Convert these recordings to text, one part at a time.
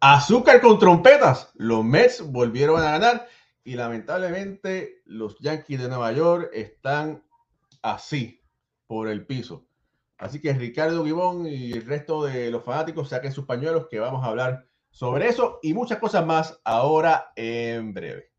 azúcar con trompetas. Los Mets volvieron a ganar y lamentablemente los Yankees de Nueva York están así por el piso. Así que Ricardo Gibón y el resto de los fanáticos saquen sus pañuelos que vamos a hablar sobre eso y muchas cosas más ahora en breve.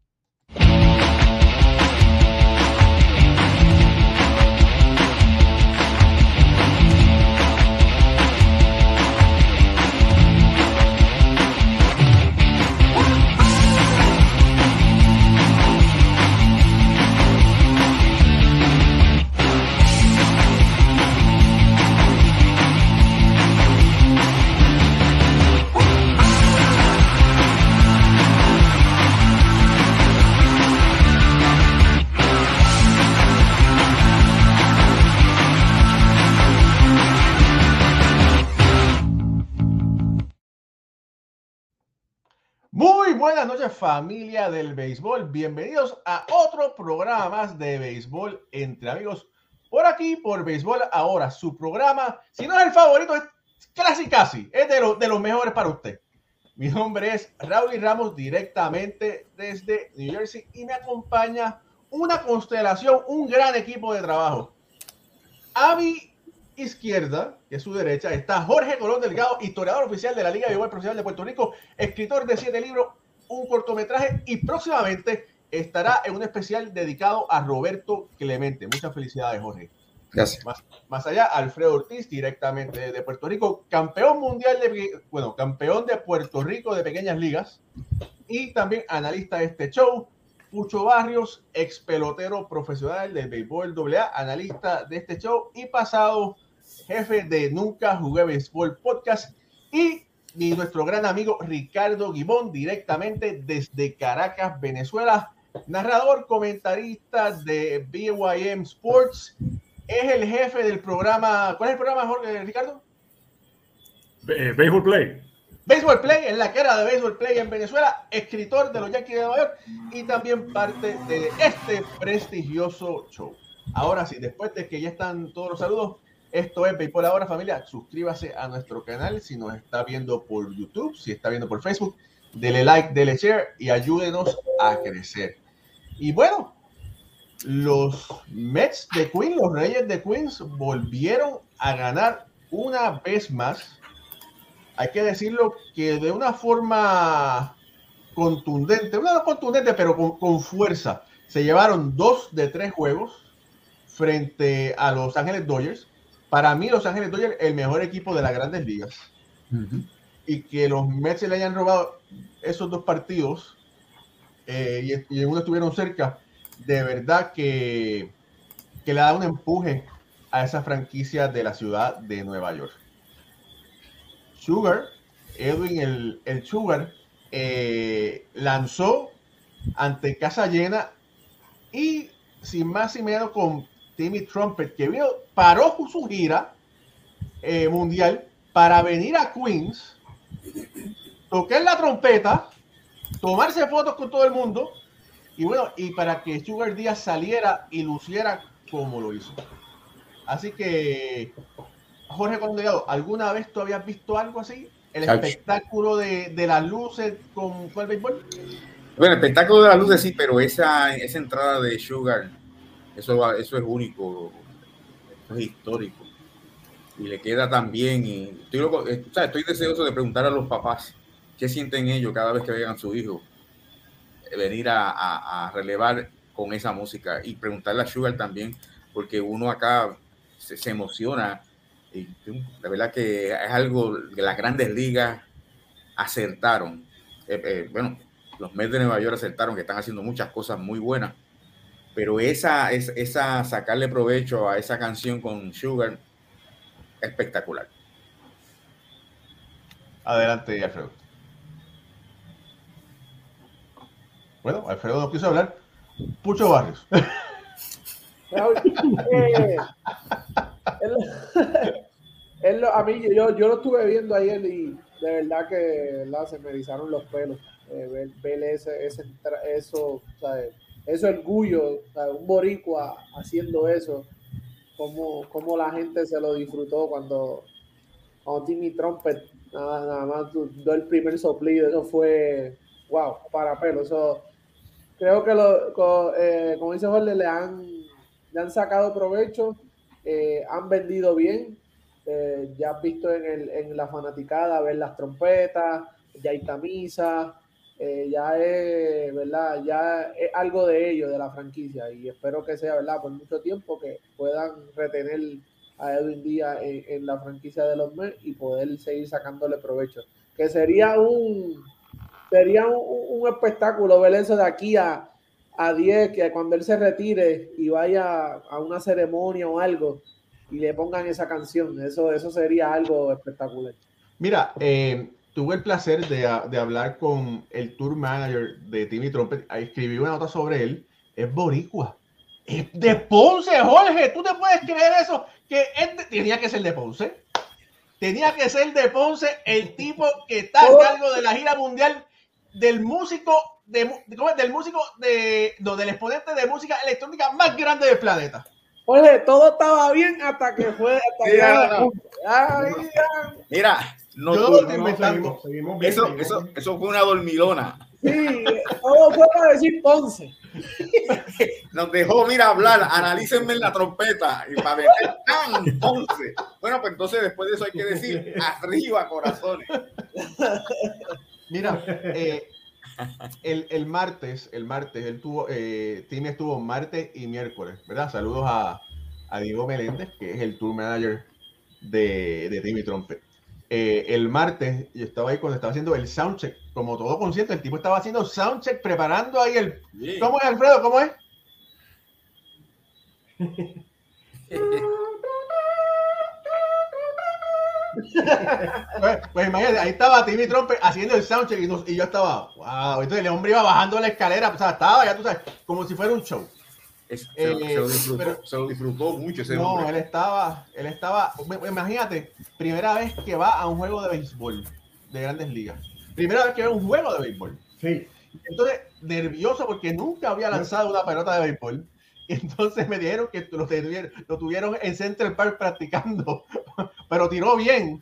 Buenas noches familia del béisbol. Bienvenidos a otro programa más de béisbol entre amigos. Por aquí, por Béisbol Ahora, su programa, si no es el favorito, es casi casi, es de, de los mejores para usted. Mi nombre es Raúl Ramos, directamente desde New Jersey, y me acompaña una constelación, un gran equipo de trabajo. A mi izquierda, que es su derecha, está Jorge Colón Delgado, historiador oficial de la Liga de Béisbol Profesional de Puerto Rico, escritor de siete libros, un cortometraje y próximamente estará en un especial dedicado a Roberto Clemente. Muchas felicidades, Jorge. Gracias. Más, más allá, Alfredo Ortiz, directamente de Puerto Rico, campeón mundial de, bueno, campeón de Puerto Rico de pequeñas ligas y también analista de este show. Pucho Barrios, ex pelotero profesional del béisbol AA, analista de este show y pasado jefe de Nunca Jugué Béisbol Podcast y, y nuestro gran amigo Ricardo Gibón, directamente desde Caracas, Venezuela, narrador, comentarista de BYM Sports, es el jefe del programa, ¿cuál es el programa, Jorge, Ricardo? Eh, Baseball Play. Baseball Play, en la cara de Baseball Play en Venezuela, escritor de los Yankees de Nueva York y también parte de este prestigioso show. Ahora sí, después de que ya están todos los saludos, esto es Béisbol Ahora familia, suscríbase a nuestro canal si nos está viendo por YouTube, si está viendo por Facebook, dele like, dele share y ayúdenos a crecer. Y bueno, los Mets de Queens, los Reyes de Queens volvieron a ganar una vez más hay que decirlo que de una forma contundente, no contundente, pero con, con, fuerza, se llevaron dos de tres juegos frente a Los Ángeles Dodgers. Para mí, Los Ángeles Dodgers, el mejor equipo de las grandes ligas. Uh -huh. Y que los Mets le hayan robado esos dos partidos eh, y, y en uno estuvieron cerca, de verdad que, que le da un empuje a esa franquicia de la ciudad de Nueva York. Sugar, Edwin el, el Sugar, eh, lanzó ante casa llena y sin más y menos con Timmy Trumpet, que vino, paró su gira eh, mundial para venir a Queens, tocar la trompeta, tomarse fotos con todo el mundo y bueno, y para que Sugar Díaz saliera y luciera como lo hizo. Así que Jorge Condellado, ¿alguna vez tú habías visto algo así? ¿El espectáculo de, de, las luces con, con, el béisbol? Bueno, el espectáculo de las luces sí, pero esa, esa entrada de Sugar, eso, eso es único, eso es histórico. Y le queda también, y estoy, loco, sea, estoy deseoso de preguntar a los papás qué sienten ellos cada vez que vean a su hijo venir a, a, a relevar con esa música y preguntarle a Sugar también, porque uno acá se, se emociona y la verdad que es algo que las grandes ligas acertaron. Eh, eh, bueno, los Mets de Nueva York acertaron que están haciendo muchas cosas muy buenas, pero esa, es, esa sacarle provecho a esa canción con Sugar, espectacular. Adelante, Alfredo. Bueno, Alfredo no quiso hablar. Pucho Barrios. eh, él, a mí, yo, yo lo estuve viendo ayer y de verdad que ¿verdad? se me erizaron los pelos. Eh, ver, ver, ese, ese, eso, ¿sabes? Eso orgullo, un boricua haciendo eso, como, como la gente se lo disfrutó cuando, cuando Timmy Trumpet Nada, nada más dio el primer soplido, eso fue, wow, para pelo. Eso, creo que, lo, co- eh, como dice Jorge, le han, le han sacado provecho, eh, han vendido bien. eh, ya has visto en, el, en la fanaticada ver las trompetas, ya hay camisas, eh, ya es, ¿verdad? Ya es algo de ellos, de la franquicia, y espero que sea, ¿verdad? Por mucho tiempo que puedan retener a Edwin Díaz en, la franquicia de los Mets y poder seguir sacándole provecho. Que sería un sería un, un espectáculo ver eso de aquí a, a 10, que cuando él se retire y vaya a una ceremonia o algo y le pongan esa canción, eso, eso sería algo espectacular. Mira, eh, tuve el placer de, de hablar con el tour manager de Timmy Trumpet. Escribí una nota sobre él. Es boricua. Es de Ponce, Jorge. ¿Tú te puedes creer eso? Que él te- tenía que ser de Ponce. Tenía que ser de Ponce el tipo que está a cargo de la gira mundial del músico de, ¿cómo es? del músico de no, del exponente de música electrónica más grande del planeta. Oye, todo estaba bien hasta que fue hasta Sí, que Ay. Mira, no, Yo no seguimos, seguimos bien, eso, seguimos eso, bien. eso fue una dormilona. Sí, todo fue para decir Ponce. Nos dejó, mira, hablar, analícenme la trompeta y para meter ¡tan! entonces. Bueno, pues entonces después de eso hay que decir arriba, corazones. Mira, eh, el, el martes, el martes, él tuvo, eh, Timmy estuvo martes y miércoles, ¿verdad? Saludos a, a Diego Meléndez, que es el tour manager de, de Timmy Trumpet. Eh, el martes, yo estaba ahí cuando estaba haciendo el soundcheck, como todo consciente, el tipo estaba haciendo soundcheck, preparando ahí el... ¿Cómo es, Alfredo? ¿Cómo es? Pues, pues imagínate, ahí estaba Timmy Trumpet haciendo el soundcheck y, nos- y yo estaba, wow, entonces el hombre iba bajando la escalera, o sea, estaba, ya tú sabes, como si fuera un show. Es- Eh, se lo disfrutó, pero- se lo disfrutó mucho ese No, hombre. él estaba, él estaba, imagínate, primera vez que va a un juego de béisbol de grandes ligas. Primera vez que ve un juego de béisbol. Sí, Entonces, nervioso porque nunca había lanzado una pelota de béisbol. Y entonces me dijeron que lo tuvieron, lo tuvieron en Central Park practicando, pero tiró bien.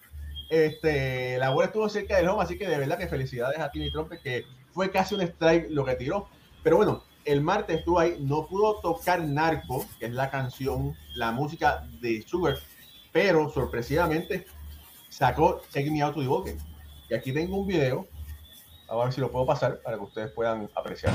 Este, la bola estuvo cerca del home, así que de verdad que felicidades a Timmy Trumpet, que fue casi un strike lo que tiró. Pero bueno, el martes estuvo ahí, no pudo tocar Narco, que es la canción, la música de Sugar, pero sorpresivamente sacó Take Me Out to the. Y aquí tengo un video, a ver si lo puedo pasar para que ustedes puedan apreciar.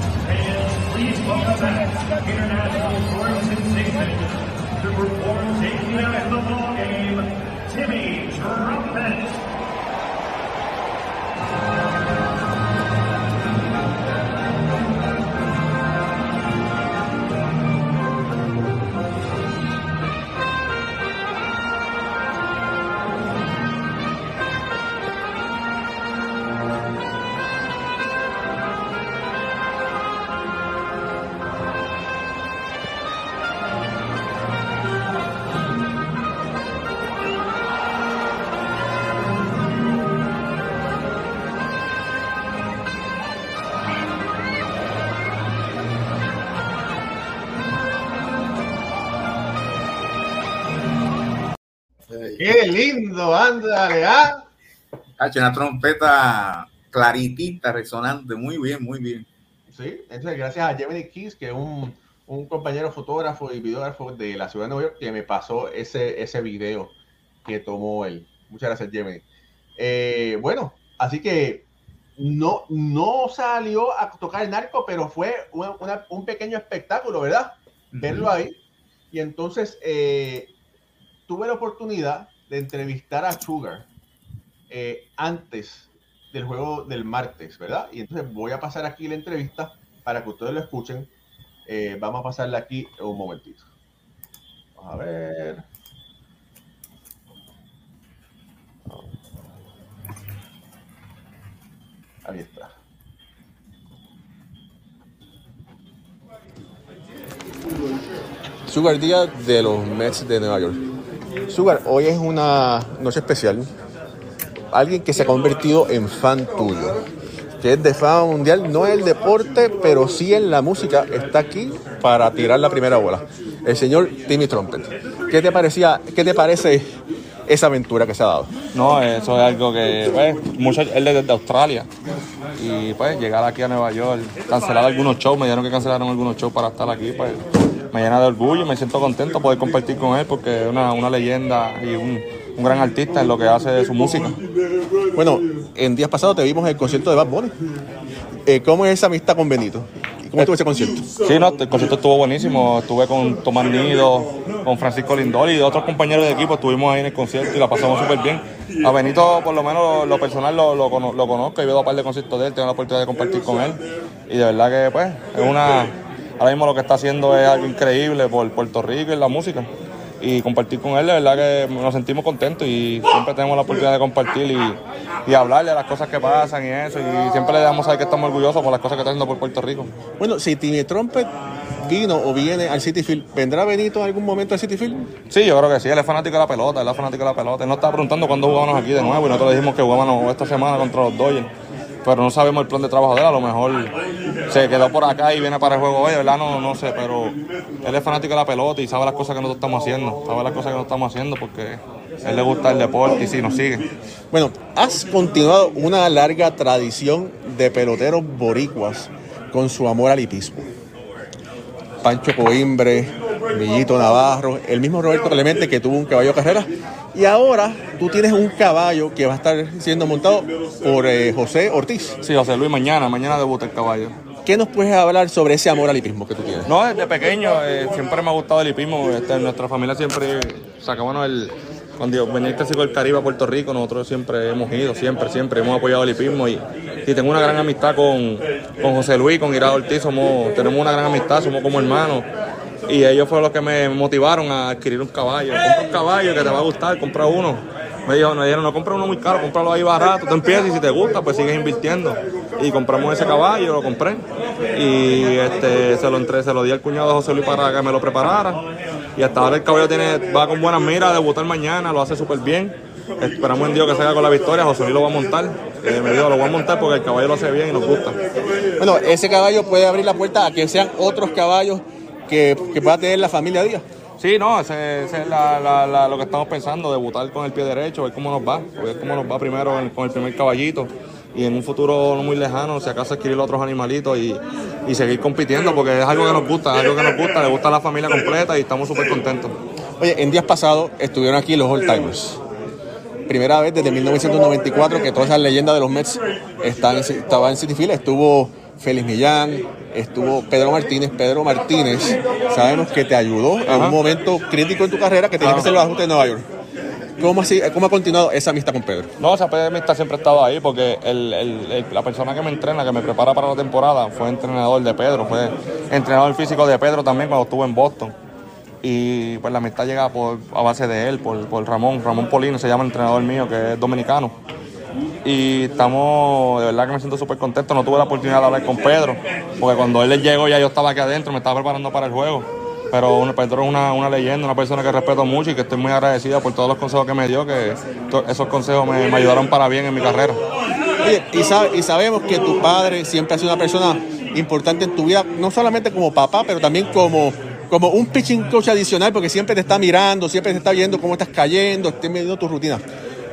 ¡Qué lindo! ¡Ándale! ¿ah? Hacho, una trompeta claritita, resonante, muy bien, muy bien. Sí, entonces gracias a Gemini Keys, que es un, un compañero fotógrafo y videógrafo de la ciudad de Nueva York, que me pasó ese, ese video que tomó él. Muchas gracias, Gemini. Eh, bueno, así que no, no salió a tocar el narco, pero fue una- una- un pequeño espectáculo, ¿verdad? Verlo ahí. Y entonces eh, tuve la oportunidad de entrevistar a Sugar eh, antes del juego del martes, ¿verdad? Y entonces voy a pasar aquí la entrevista para que ustedes lo escuchen. Eh, vamos a pasarla aquí un momentito. Vamos a ver. Ahí está. Sugar Día de los Mets de Nueva York. Sugar, hoy es una noche especial. Alguien que se ha convertido en fan tuyo, que es de fama mundial, no en el deporte, pero sí en la música, está aquí para tirar la primera bola. El señor Timmy Trumpet. ¿Qué te parecía, qué te parece esa aventura que se ha dado? No, eso es algo que, pues, mucho, él es desde Australia. Y pues llegar aquí a Nueva York, cancelar algunos shows, me dijeron que cancelaron algunos shows para estar aquí, pues me llena de orgullo y me siento contento poder compartir con él porque es una, una leyenda y un, un gran artista en lo que hace de su música. Bueno, en días pasados te vimos en el concierto de Bad Bunny. Eh, ¿Cómo es esa amistad con Benito? ¿Cómo estuvo ese concierto? Sí, no, el concierto estuvo buenísimo. Estuve con Tomás Nido, con Francisco Lindor y otros compañeros de equipo. Estuvimos ahí en el concierto y la pasamos súper bien. A Benito, por lo menos, lo personal lo, lo, cono- lo conozco. He ido a un par de conciertos de él, tengo la oportunidad de compartir con él. Y de verdad que, pues, es una. Ahora mismo lo que está haciendo es algo increíble por Puerto Rico y la música. Y compartir con él, de verdad que nos sentimos contentos y siempre tenemos la oportunidad de compartir y, y hablarle de las cosas que pasan y eso. Y siempre le damos a saber que estamos orgullosos por las cosas que está haciendo por Puerto Rico. Bueno, si Timmy Trumpet vino o viene al City Field, ¿vendrá Benito en algún momento al City Field? Sí, yo creo que sí, él es fanático de la pelota, él es fanático de la pelota. Él nos estaba preguntando cuándo jugábamos aquí de nuevo y nosotros le dijimos que jugábamos esta semana contra los Dodgers. Pero no sabemos el plan de trabajo de él, a lo mejor se quedó por acá y viene para el juego hoy, ¿verdad? No, no sé, pero él es fanático de la pelota y sabe las cosas que nosotros estamos haciendo, sabe las cosas que nosotros estamos haciendo porque a él le gusta el deporte y sí, nos sigue. Bueno, has continuado una larga tradición de peloteros boricuas con su amor al hipismo. Pancho Coimbre, Villito Navarro, el mismo Roberto Clemente que tuvo un caballo carrera. Y ahora tú tienes un caballo que va a estar siendo montado por eh, José Ortiz. Sí, José Luis, mañana, mañana debuta el caballo. ¿Qué nos puedes hablar sobre ese amor al hipismo que tú tienes? No, desde pequeño eh, siempre me ha gustado el hipismo. Este, en nuestra familia siempre sacábamos el. Cuando venía el clásico del Caribe a Puerto Rico, nosotros siempre hemos ido, siempre, siempre hemos apoyado el hipismo y, y tengo una gran amistad con, con José Luis, con Irado Ortiz, somos, tenemos una gran amistad, somos como hermanos. Y ellos fueron los que me motivaron a adquirir un caballo. Compra un caballo que te va a gustar, compra uno. Me dijo, me dijeron, no compra uno muy caro, cómpralo ahí barato, tú empiezas y si te gusta, pues sigues invirtiendo. Y compramos ese caballo, lo compré. Y este, se lo entré, se lo di al cuñado de José Luis para que me lo preparara. Y hasta ahora el caballo tiene, va con buenas miras a debutar mañana, lo hace súper bien. Esperamos en Dios que salga con la victoria, José Luis lo va a montar. Eh, me dijo, lo voy a montar porque el caballo lo hace bien y nos gusta. Bueno, ese caballo puede abrir la puerta a que sean otros caballos que, que pueda tener la familia Díaz. Sí, no, ese, ese es la- la- la- lo que estamos pensando, debutar con el pie derecho, ver cómo nos va, ver cómo nos va primero en- con el primer caballito y en un futuro no muy lejano, si acaso adquirir otros animalitos y, y seguir compitiendo, porque es algo que nos gusta, algo que nos gusta, le gusta a la familia completa y estamos súper contentos. Oye, en días pasados estuvieron aquí los All Timers. Primera vez desde 1994 que todas esas leyendas de los Mets están, estaban en City Field. Estuvo Félix Millán, estuvo Pedro Martínez. Pedro Martínez, sabemos que te ayudó en un momento crítico en tu carrera que tenías que hacer los ajustes de Nueva York. ¿Cómo, así, ¿Cómo ha continuado esa amistad con Pedro? No, esa amistad siempre ha estado ahí porque el- el- el- la persona que me entrena, que me prepara para la temporada, fue entrenador de Pedro, fue entrenador físico de Pedro también cuando estuvo en Boston. Y pues la amistad llega por, a base de él, por, por Ramón. Ramón Polino se llama el entrenador mío, que es dominicano. Y estamos, de verdad que me siento súper contento. No tuve la oportunidad de hablar con Pedro, porque cuando él llegó ya yo estaba aquí adentro, me estaba preparando para el juego. Pero Pedro es una, una leyenda, una persona que respeto mucho y que estoy muy agradecida por todos los consejos que me dio, que esos consejos me, ayudaron para bien en mi carrera. Y, sabe- y sabemos que tu padre siempre ha sido una persona importante en tu vida, no solamente como papá, pero también como, como un pitching coach adicional, porque siempre te está mirando, siempre te está viendo cómo estás cayendo, está viendo tu rutina.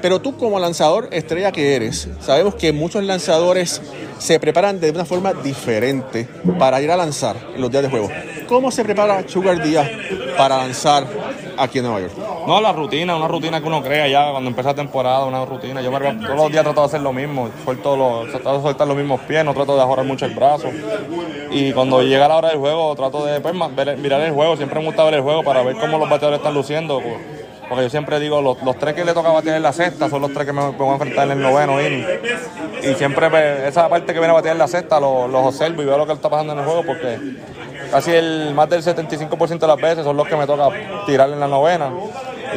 Pero tú como lanzador estrella que eres, sabemos que muchos lanzadores se preparan de una forma diferente para ir a lanzar los días de juego. ¿Cómo se prepara Sugar Díaz para lanzar aquí en Nueva York? No, la rutina, una rutina que uno crea ya cuando empieza la temporada, una rutina. Yo todos los días trato de hacer lo mismo, suelto los, trato de soltar los mismos pies, no trato de ajorar mucho el brazo. Y cuando llega la hora del juego, trato de pues, mirar el juego, siempre me gusta ver el juego para ver cómo los bateadores están luciendo. Porque yo siempre digo, los, los tres que le toca batear en la sexta son los tres que me, me voy a enfrentar en el noveno inning. Y siempre pues, esa parte que viene a batear en la sexta lo- los observo y veo lo que está pasando en el juego porque casi el más del 75% de las veces son los que me toca tirar en la novena.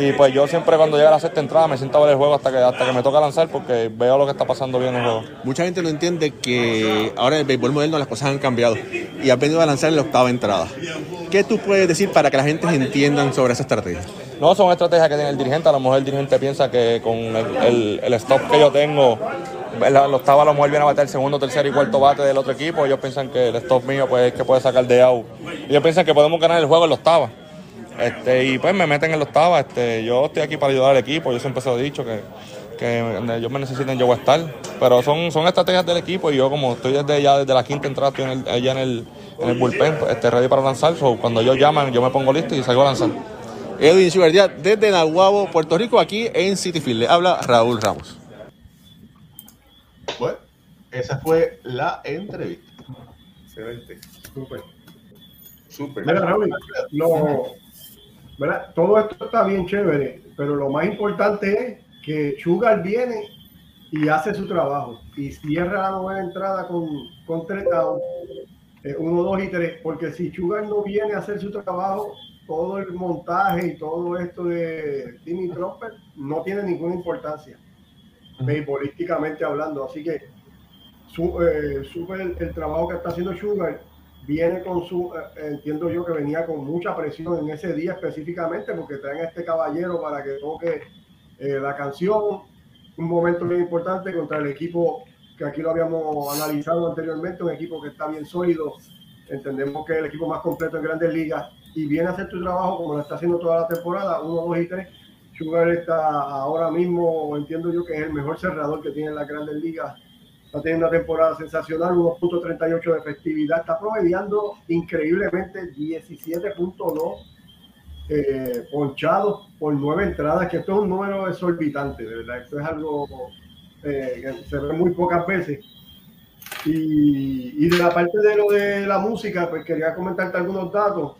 Y pues yo siempre cuando llega la sexta entrada me siento a ver el juego hasta que, hasta que me toca lanzar porque veo lo que está pasando bien en el juego. Mucha gente no entiende que ahora en el béisbol moderno las cosas han cambiado y has venido a lanzar en la octava entrada. ¿Qué tú puedes decir para que la gente entiendan sobre esa estrategia? No, son estrategias que tiene el dirigente. A lo mejor el dirigente piensa que con el, el- el stop que yo tengo, la, la octava a lo mejor viene a bater el segundo, tercer y cuarto bate del otro equipo. Ellos piensan que el stop mío pues, es que puede sacar de out. Ellos piensan que podemos ganar el juego en la octava. Este, y pues me meten en la octava. Este, yo estoy aquí para ayudar al equipo. Yo siempre se lo he dicho que, que ellos me necesiten, yo voy a estar. Pero son, son estrategias del equipo y yo como estoy desde ya desde la quinta entrada, estoy en el, allá en el, en el bullpen, este, ready para lanzar. Cuando ellos llaman, yo me pongo listo y salgo a lanzar. Edwin Díaz desde Nahuabo, Puerto Rico, aquí en City Field. Le habla Raúl Ramos. Bueno, esa fue la entrevista. Excelente. Súper. Súper. Mira, Raúl, lo- ¿verdad? todo esto está bien chévere, pero lo más importante es que Sugar viene y hace su trabajo y cierra la novena entrada con, con tres downs, eh, uno, dos y tres, porque si Sugar no viene a hacer su trabajo, todo el montaje y todo esto de Timmy Trumper no tiene ninguna importancia, beisbolísticamente hablando. Así que su, eh, el, el trabajo que está haciendo Sugar viene con su, eh, entiendo yo que venía con mucha presión en ese día específicamente porque traen a este caballero para que toque eh, la canción, un momento bien importante contra el equipo que aquí lo habíamos analizado anteriormente, un equipo que está bien sólido, entendemos que es el equipo más completo en grandes ligas y viene a hacer tu trabajo como lo está haciendo toda la temporada, 1, 2 y 3. Sugar está ahora mismo, entiendo yo que es el mejor cerrador que tiene las grandes ligas está teniendo una temporada sensacional, 1.38 de efectividad, está promediando increíblemente 17.2 eh, ponchados por nueve entradas, que esto es un número exorbitante, de verdad, esto es algo eh, que se ve muy pocas veces. Y, y de la parte de lo de la música, pues quería comentarte algunos datos.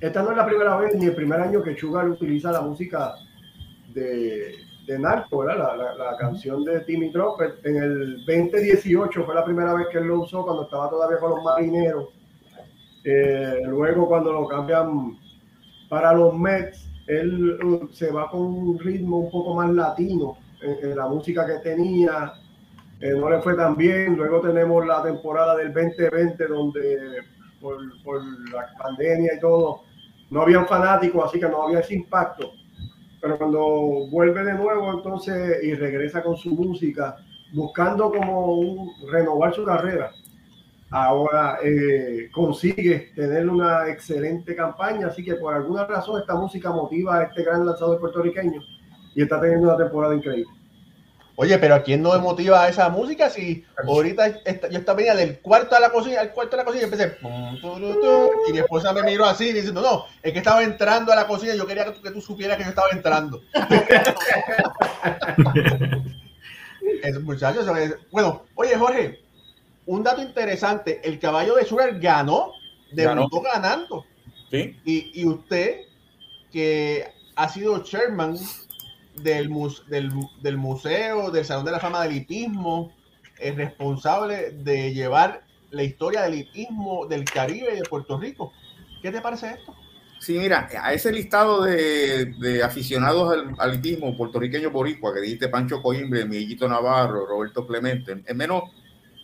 Esta no es la primera vez ni el primer año que Sugar utiliza la música de, de Narco, ¿verdad? La, la- la canción de Timmy Trumpet. En el 2018 fue la primera vez que él lo usó cuando estaba todavía con los marineros. Eh, luego cuando lo cambian para los Mets, él uh, se va con un ritmo un poco más latino en, en la música que tenía. Eh, no le fue tan bien. Luego tenemos la temporada del 2020 donde por, la pandemia y todo, no habían fanáticos, así que no había ese impacto pero cuando vuelve de nuevo entonces y regresa con su música, buscando como un- renovar su carrera, ahora eh, consigue tener una excelente campaña, así que por alguna razón esta música motiva a este gran lanzador puertorriqueño y está teniendo una temporada increíble. Oye, pero ¿a quién no me motiva esa música? Si ahorita esta- yo estaba venía del cuarto a la cocina, al cuarto de la cocina y empecé pum, turu, tu, y mi esposa me miró así diciendo, no, es que estaba entrando a la cocina y yo quería que tú, que tú supieras que yo estaba entrando. Esos muchachos, es- bueno, oye Jorge, un dato interesante, el caballo de Sugar ganó, debutó ganando. ¿Sí? Y, y usted, que ha sido chairman del, del, del museo, del Salón de la Fama del Hipismo, es responsable de llevar la historia del hipismo del Caribe y de Puerto Rico. ¿Qué te parece esto? Sí, mira, a ese listado de, de aficionados al, al hipismo puertorriqueño boricua que dijiste Pancho Coimbre, Miguelito Navarro, Roberto Clemente, el menos,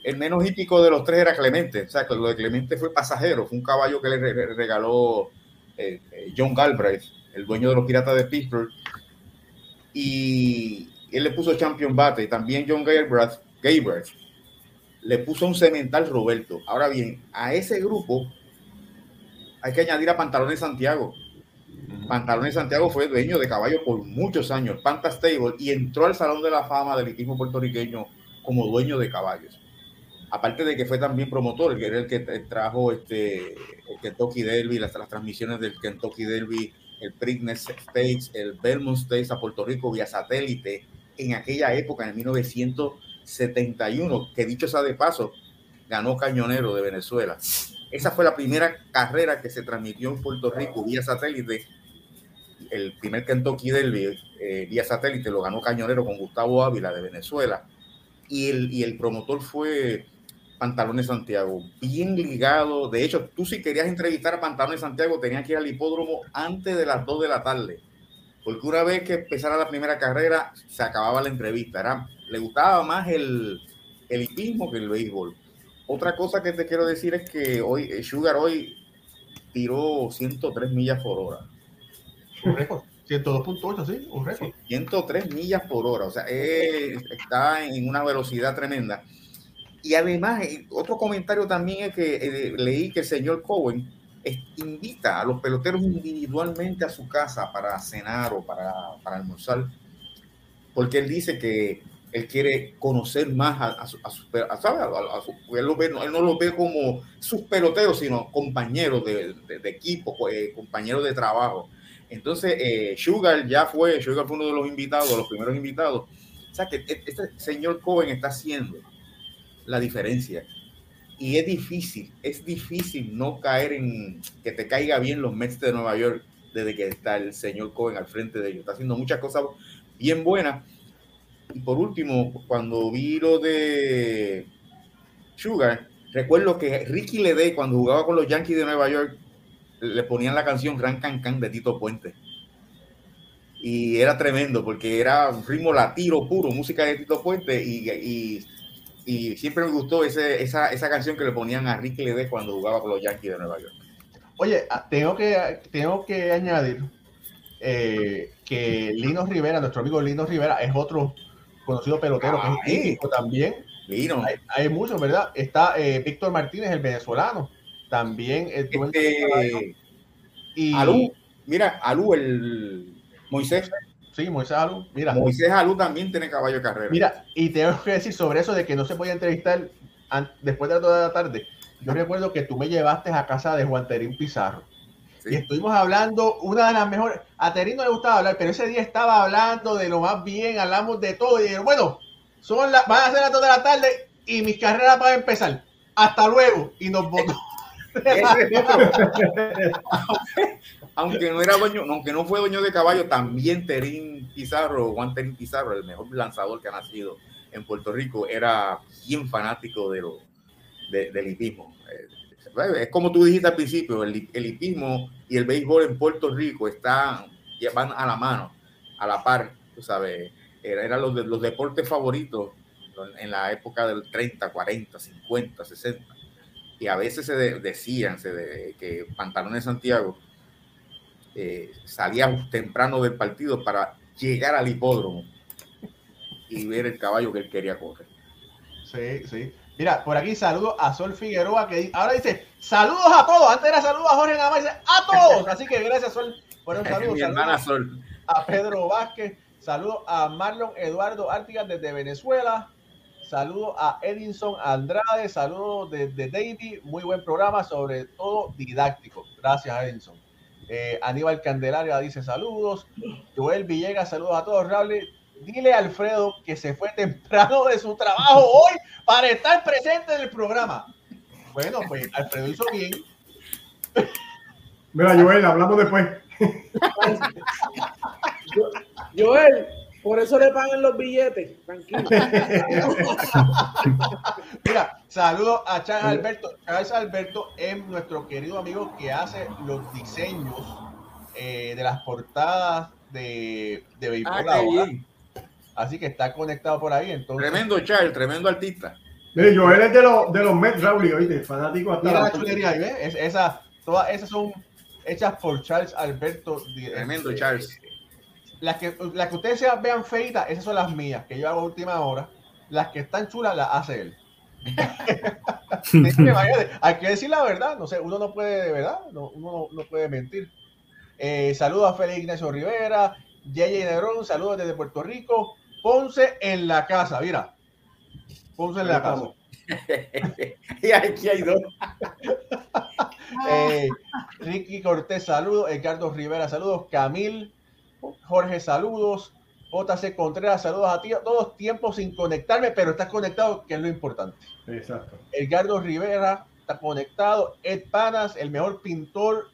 el menos hípico de los tres era Clemente. O sea, que lo de Clemente fue pasajero, fue un caballo que le re- re- regaló eh, eh, John Galbraith, el dueño de los Piratas de Pittsburgh. Y él le puso Champion Bate, también John Galbraith le puso un cemental Roberto. Ahora bien, a ese grupo hay que añadir a Pantalones Santiago. Pantalones Santiago fue dueño de caballos por muchos años, Panta Stable, y entró al Salón de la Fama del hipismo puertorriqueño como dueño de caballos. Aparte de que fue también promotor, que era el que trajo este, el Kentucky Derby, las, las transmisiones del Kentucky Derby, el Preakness Stakes, el Belmont Stakes a Puerto Rico vía satélite, en aquella época, en 1971, que dicho sea de paso, ganó Cañonero de Venezuela. Esa fue la primera carrera que se transmitió en Puerto Rico vía satélite. El primer Kentucky Derby eh, vía satélite lo ganó Cañonero con Gustavo Ávila de Venezuela. Y el, y el promotor fue Pantalones Santiago, bien ligado. De hecho, tú si querías entrevistar a Pantalones Santiago tenías que ir al hipódromo antes de las 2 de la tarde. Porque una vez que empezara la primera carrera, se acababa la entrevista. Era, le gustaba más el, el hipismo que el béisbol. Otra cosa que te quiero decir es que hoy eh, Sugar hoy tiró 103 millas por hora. Un récord. 102.8, sí, un récord. 103 millas por hora, o sea, eh, está en una velocidad tremenda. Y además, otro comentario también es que eh, leí que el señor Cohen es- invita a los peloteros individualmente a su casa para cenar o para, para almorzar, porque él dice que él quiere conocer más a, a, su- a pe- a- su- él, ve- él no los ve como sus peloteros, sino compañeros de, de- de equipo, eh, compañeros de trabajo. Entonces, eh, Sugar ya fue, Sugar fue uno de los invitados, los primeros invitados. O sea, que e- este señor Cohen está haciendo la diferencia. Y es difícil, es difícil no caer en que te caiga bien los Mets de Nueva York desde que está el señor Cohen al frente de ellos. Está haciendo muchas cosas bien buenas. Y por último, cuando vi lo de Sugar, recuerdo que Ricky Ledé, cuando jugaba con los Yankees de Nueva York, le ponían la canción Gran Can Can de Tito Puente. Y era tremendo porque era un ritmo latino puro, música de Tito Puente. Y, y siempre me gustó ese, esa, esa canción que le ponían a Ricky Ledé cuando jugaba con los Yankees de Nueva York. Oye, ah, tengo que, tengo que añadir eh, que Lino Rivera, nuestro amigo Lino Rivera, es otro conocido pelotero que es típico también. Lino, Hay, hay muchos, ¿verdad? Está eh, Víctor Martínez, el venezolano, también en- este, y Alú, mira, Alú, el Moisés, sí, Moisés Alú, mira, Moisés Alú también tiene caballo de carrera. mira, y tengo que decir sobre eso de que no se podía entrevistar después de las 2 de la tarde. Yo recuerdo que tú me llevaste a casa de Juan Terín Pizarro. Sí. Y estuvimos hablando, una de las mejores, a Terín no le gustaba hablar, pero ese día estaba hablando de lo más bien, hablamos de todo, y dijeron, bueno, son las, van a ser las 2 de la tarde y mis carreras van a empezar. Hasta luego. Y nos votó. Aunque no era dueño, aunque no fue dueño de caballo, también Terín Pizarro, Juan Terín Pizarro, el mejor lanzador que ha nacido en Puerto Rico, era bien fanático de lo, de- del hipismo. Eh, Es como tú dijiste al principio, el, el hipismo y el béisbol en Puerto Rico están, van a la mano, a la par, tú sabes, era- eran los, los deportes favoritos en la época del 30, 40, 50, 60 y a veces se de- decían se de- que Pantalones de Santiago eh, salía temprano del partido para llegar al hipódromo y ver el caballo que él quería correr. Sí, sí. Mira, por aquí saludo a Sol Figueroa que ahora dice saludos a todos. Antes era saludos a Jorge dice a todos. Así que gracias Sol por un saludo. Mi Saludos hermana Sol. a Pedro Vázquez. Saludos a Marlon Eduardo Artigas desde Venezuela. Saludos a Edinson Andrade. Saludos desde David. Muy buen programa, sobre todo didáctico. Gracias, Edinson. Eh, Aníbal Candelaria dice saludos. Joel Villegas, saludos a todos. Raúl, dile a Alfredo que se fue temprano de su trabajo hoy para estar presente en el programa. Bueno, pues Alfredo hizo bien. Mira, Joel, hablamos después. Joel, por eso le pagan los billetes. Tranquilo. Mira, saludos a Charles Alberto. Charles Alberto es nuestro querido amigo que hace los diseños eh, de las portadas de, de béisbol Ah, ahora. bien. Así que está conectado por ahí. Entonces, Tremendo Charles, tremendo artista. Mire, Joel es de los, de los Mets, Raúl, oíste, fanático hasta mira la la chulería ahí, ¿ves? Es- esa, todas esas son hechas por Charles Alberto. Tremendo eh, Charles. Las que, las que ustedes vean feitas, esas son las mías, que yo hago a última hora. Las que están chulas las hace él. Hay que decir la verdad, no sé, uno no puede, de verdad, no, uno no, no puede mentir. Eh, saludos a Félix Ignacio Rivera, JJ Negrón, saludos desde Puerto Rico. Ponce en la casa, mira. Ponce en la casa. y aquí hay dos. Eh, Ricky Cortés, saludos. Ricardo Rivera, saludos. Camil, Jorge, saludos. JC Contreras, saludos a ti. Todos tiempos sin conectarme, pero estás conectado, que es lo importante. Exacto. Edgardo Rivera está conectado. Ed Panas, el mejor pintor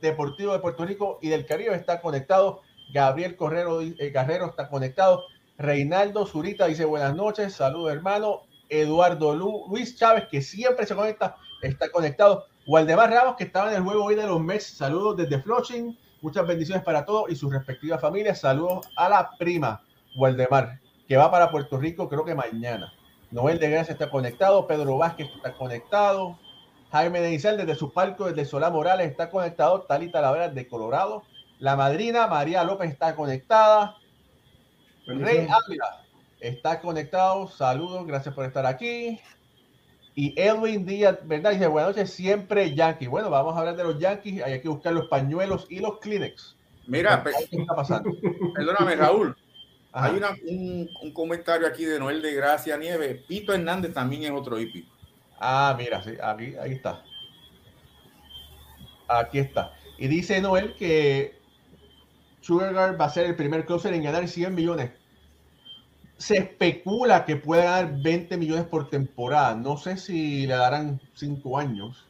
deportivo de Puerto Rico y del Caribe, está conectado. Gabriel Correro, eh, Carrero está conectado. Reinaldo Zurita dice buenas noches, saludos hermano. Eduardo Lu- Luis Chávez, que siempre se conecta, está conectado. Waldemar Ramos, que estaba en el juego hoy de los Mets, saludos desde Flushing. Muchas bendiciones para todos y sus respectivas familias. Saludos a la prima Waldemar, que va para Puerto Rico, creo que mañana. Noel de Gracia está conectado, Pedro Vázquez está conectado, Jaime de Isel desde su palco, desde Solá Morales está conectado, Tali Talavera de Colorado, la madrina María López está conectada, Rey Ávila está conectado, saludos, gracias por estar aquí. Y Edwin Díaz, ¿verdad? Dice, buenas noches, siempre Yankee. Bueno, vamos a hablar de los Yankees. Hay que buscar los pañuelos y los Kleenex. Mira, ¿Qué está pasando? perdóname, Raúl. Ajá. Hay una- un, un comentario aquí de Noel de Gracia Nieves. Pito Hernández también es otro hípico. Ah, mira, sí, aquí, ahí está. Aquí está. Y dice Noel que Sugarguard va a ser el primer closer en ganar 100 millones. Se especula que puede ganar 20 millones por temporada. No sé si le darán 5 años,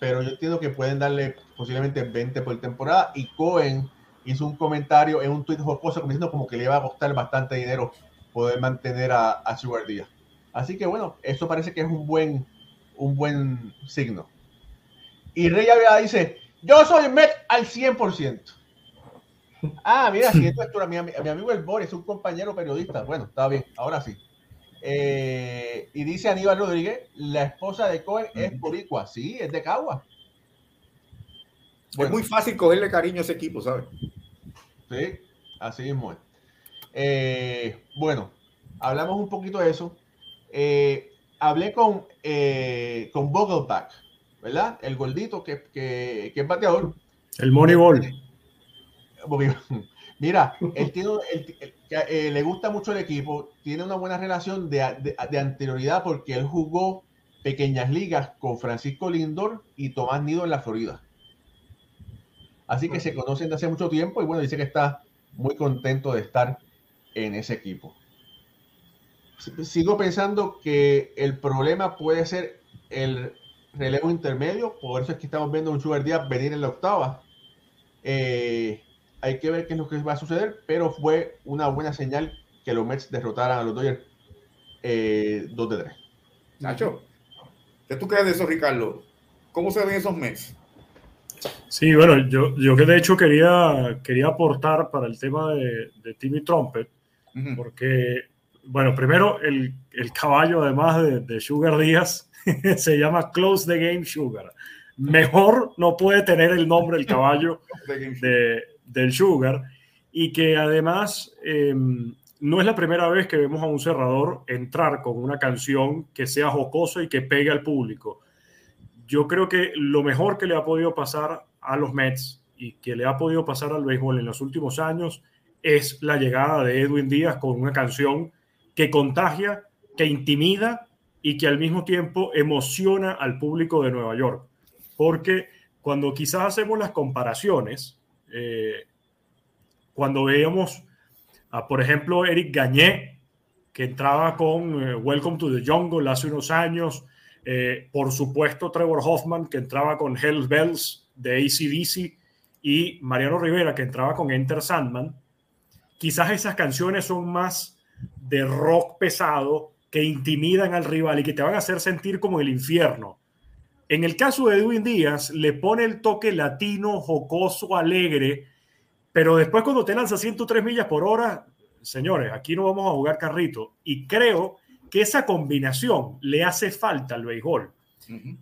pero yo entiendo que pueden darle posiblemente 20 por temporada. Y Cohen hizo un comentario en un tweet jocoso como diciendo como que le va a costar bastante dinero poder mantener a, a Sugar Díaz. Así que bueno, eso parece que es un buen, un buen signo. Y Rey Avila dice, yo soy Met al 100%. Ah, mira, si esto es mi, ami- mi amigo el Boris, un compañero periodista. Bueno, está bien, ahora sí. Eh, y dice Aníbal Rodríguez, la esposa de Cohen es boricua. Sí, es de Cagua. Es muy fácil cogerle cariño a ese equipo, ¿sabes? Sí, así mismo es. Eh, bueno, hablamos un poquito de eso. Eh, hablé con, eh, con Vogelback, ¿verdad? El gordito que, que, que es bateador. El Moneyball. Mira, él tiene, él- él- eh, le gusta mucho el equipo, tiene una buena relación de, de- de anterioridad porque él jugó pequeñas ligas con Francisco Lindor y Tomás Nido en la Florida. Así que se conocen de hace mucho tiempo y bueno, dice que está muy contento de estar en ese equipo. Sigo pensando que el problema puede ser el relevo intermedio, por eso es que estamos viendo un Sugar Díaz venir en la octava. Eh, hay que ver qué es lo que va a suceder, pero fue una buena señal que los Mets derrotaran a los Dodgers eh, 2 de 3. Nacho, ¿qué tú crees de eso, Ricardo? ¿Cómo se ven esos meses? Sí, bueno, yo, yo que de hecho quería, quería aportar para el tema de, de Timmy Trumpet, porque, bueno, primero el, el caballo además de, de Sugar Díaz se llama Close the Game Sugar. Mejor no puede tener el nombre el caballo de, del Sugar y que además eh, no es la primera vez que vemos a un cerrador entrar con una canción que sea jocosa y que pegue al público. Yo creo que lo mejor que le ha podido pasar a los Mets y que le ha podido pasar al béisbol en los últimos años es la llegada de Edwin Díaz con una canción que contagia, que intimida y que al mismo tiempo emociona al público de Nueva York. Porque cuando quizás hacemos las comparaciones, eh, cuando veíamos a, por ejemplo, Eric Gagné, que entraba con eh, Welcome to the Jungle hace unos años, eh, por supuesto Trevor Hoffman, que entraba con Hells Bells de ACDC, y Mariano Rivera, que entraba con Enter Sandman, quizás esas canciones son más de rock pesado, que intimidan al rival y que te van a hacer sentir como el infierno. En el caso de Edwin Díaz, le pone el toque latino, jocoso, alegre, pero después cuando te lanza 103 millas por hora, señores, aquí no vamos a jugar carrito. Y creo que esa combinación le hace falta al béisbol.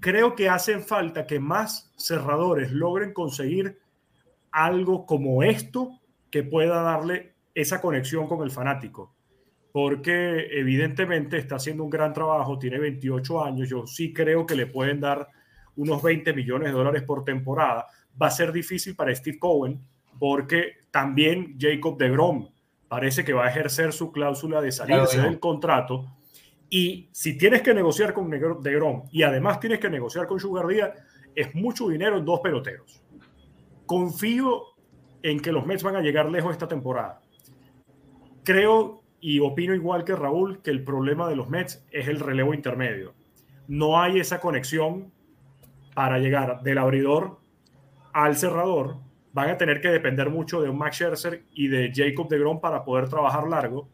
Creo que hacen falta que más cerradores logren conseguir algo como esto que pueda darle esa conexión con el fanático. Porque evidentemente está haciendo un gran trabajo, tiene 28 años, yo sí creo que le pueden dar unos 20 millones de dólares por temporada. Va a ser difícil para Steve Cohen porque también Jacob de Grom parece que va a ejercer su cláusula de salirse Claro, del contrato. Y si tienes que negociar con de Grom y además tienes que negociar con Sugar Díaz, es mucho dinero en dos peloteros. Confío en que los Mets van a llegar lejos esta temporada. Creo y opino igual que Raúl que el problema de los Mets es el relevo intermedio. No hay esa conexión para llegar del abridor al cerrador. Van a tener que depender mucho de Max Scherzer y de Jacob de Grom para poder trabajar largo.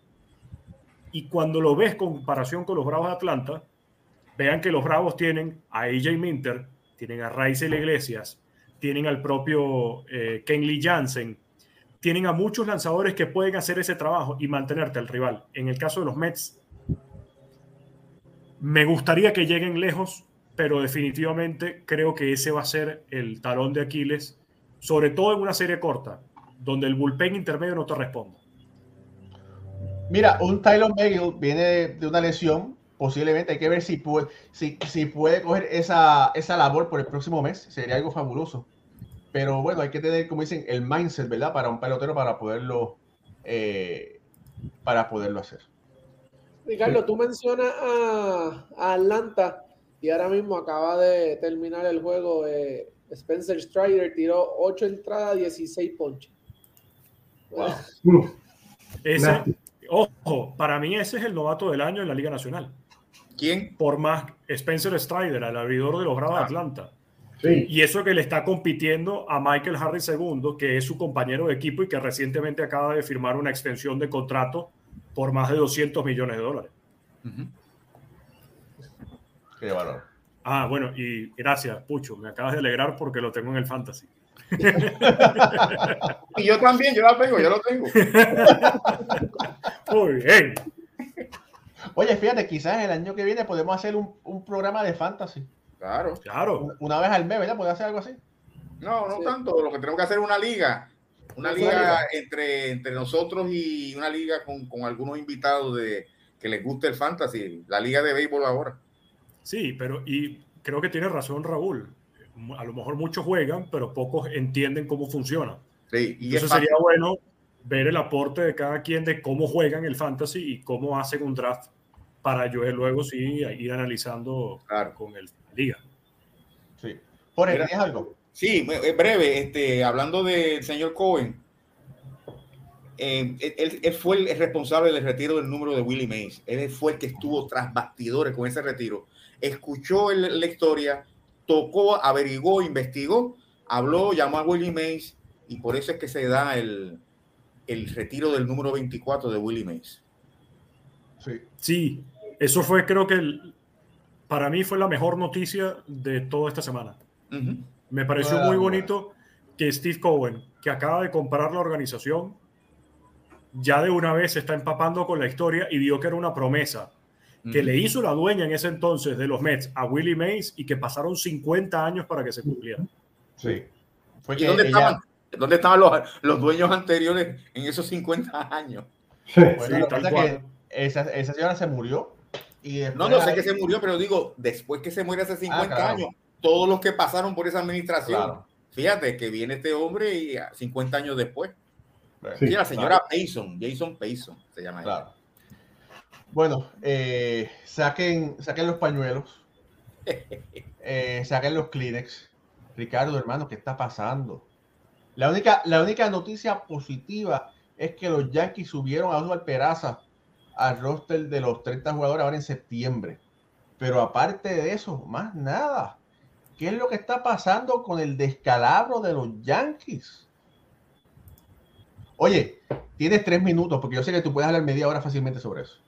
Y cuando lo ves comparación con los Bravos de Atlanta, vean que los Bravos tienen a AJ Minter, tienen a Raíces Iglesias, tienen al propio eh, Kenley Jansen, tienen a muchos lanzadores que pueden hacer ese trabajo y mantenerte al rival. En el caso de los Mets, me gustaría que lleguen lejos, pero definitivamente creo que ese va a ser el talón de Aquiles, sobre todo en una serie corta, donde el bullpen intermedio no te responde. Mira, un Tyler Megill viene de, una lesión posiblemente hay que ver si puede, si puede coger esa, esa labor por el próximo mes. Sería algo fabuloso. Pero bueno, hay que tener, como dicen, el mindset, ¿verdad? Para un pelotero para poderlo, eh, para poderlo hacer. Ricardo, tú mencionas a, a Atlanta y ahora mismo acaba de terminar el juego. eh, Spencer Strider tiró 8 entradas, 16 ponches. Ese, ojo, para mí ese es el novato del año en la Liga Nacional. ¿Quién? Por más Spencer Strider, el abridor de los Bravos de Atlanta. Sí, Y eso que le está compitiendo a Michael Harris II, que es su compañero de equipo y que recientemente acaba de firmar una extensión de contrato por más de 200 millones de dólares. Qué valor. Ah, bueno, y gracias, Pucho. Me acabas de alegrar porque lo tengo en el fantasy. Y yo también, yo la tengo, yo lo tengo. Muy bien. Oye, fíjate, quizás el año que viene podemos hacer un, un programa de fantasy. Claro. Claro. Una- vez al mes, ¿verdad? ¿Puede hacer algo así? No, no Sí. tanto. Lo que tenemos que hacer es una liga. Una liga liga. entre, entre nosotros y una liga con, con algunos invitados de que les guste el fantasy. La liga de béisbol ahora. Sí, pero y creo que tiene razón Raúl. A lo mejor muchos juegan, pero pocos entienden cómo funciona. Sí, y sería bueno ver el aporte de cada quien de cómo juegan el fantasy y cómo hacen un draft para yo luego sí ir analizando Claro. con el la liga. Sí. Por Mira. ¿tienes algo? Sí, eh, breve, este, hablando del señor Cohen, eh, él, él fue el responsable del retiro del número de Willie Mays. Él fue el que estuvo tras bastidores con ese retiro. Escuchó el- la historia, tocó, averiguó, investigó, habló, llamó a Willie Mays y por eso es que se da el, el retiro del número 24 de Willie Mays. Sí. Sí, eso fue creo que el- para mí fue la mejor noticia de toda esta semana. Me pareció muy bueno. bonito que Steve Cohen, que acaba de comprar la organización, ya de una vez se está empapando con la historia y vio que era una promesa que le hizo la dueña en ese entonces de los Mets a Willie Mays y que pasaron 50 años para que se cumpliera. Sí. Fue ¿Y dónde ella- estaban, dónde estaban los, los dueños anteriores en esos 50 años? sí. Bueno, Sí, tal cual. que esa, esa señora se murió. Y No, no sé ahí- que se murió, pero digo, después que se muere hace 50 claro. años, todos los que pasaron por esa administración, Claro. fíjate que viene este hombre y a 50 años después. Sí, Sí, la señora Payson, Jason Payson, se llama ella. Claro. Bueno, eh, saquen, saquen los pañuelos, eh, saquen los Kleenex. Ricardo, hermano, ¿qué está pasando? La única, la única noticia positiva es que los Yankees subieron a Oswald Peraza al roster de los 30 jugadores ahora en septiembre. Pero aparte de eso, más nada. ¿Qué es lo que está pasando con el descalabro de los Yankees? Oye, tienes tres minutos, porque yo sé que tú puedes hablar media hora fácilmente sobre eso.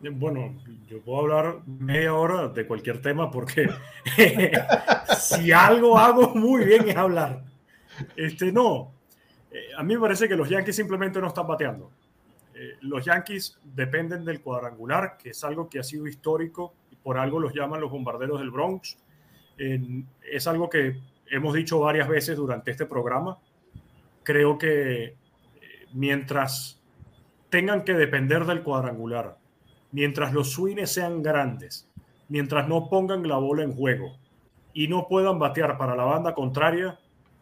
Bueno, yo puedo hablar media hora de cualquier tema porque si algo hago muy bien es hablar. Este, no, Eh, a mí me parece que los Yankees simplemente no están bateando. Los Yankees dependen del cuadrangular, que es algo que ha sido histórico y por algo los llaman los bombarderos del Bronx. Es algo que hemos dicho varias veces durante este programa. Creo que eh, mientras tengan que depender del cuadrangular, mientras los swings sean grandes, mientras no pongan la bola en juego y no puedan batear para la banda contraria,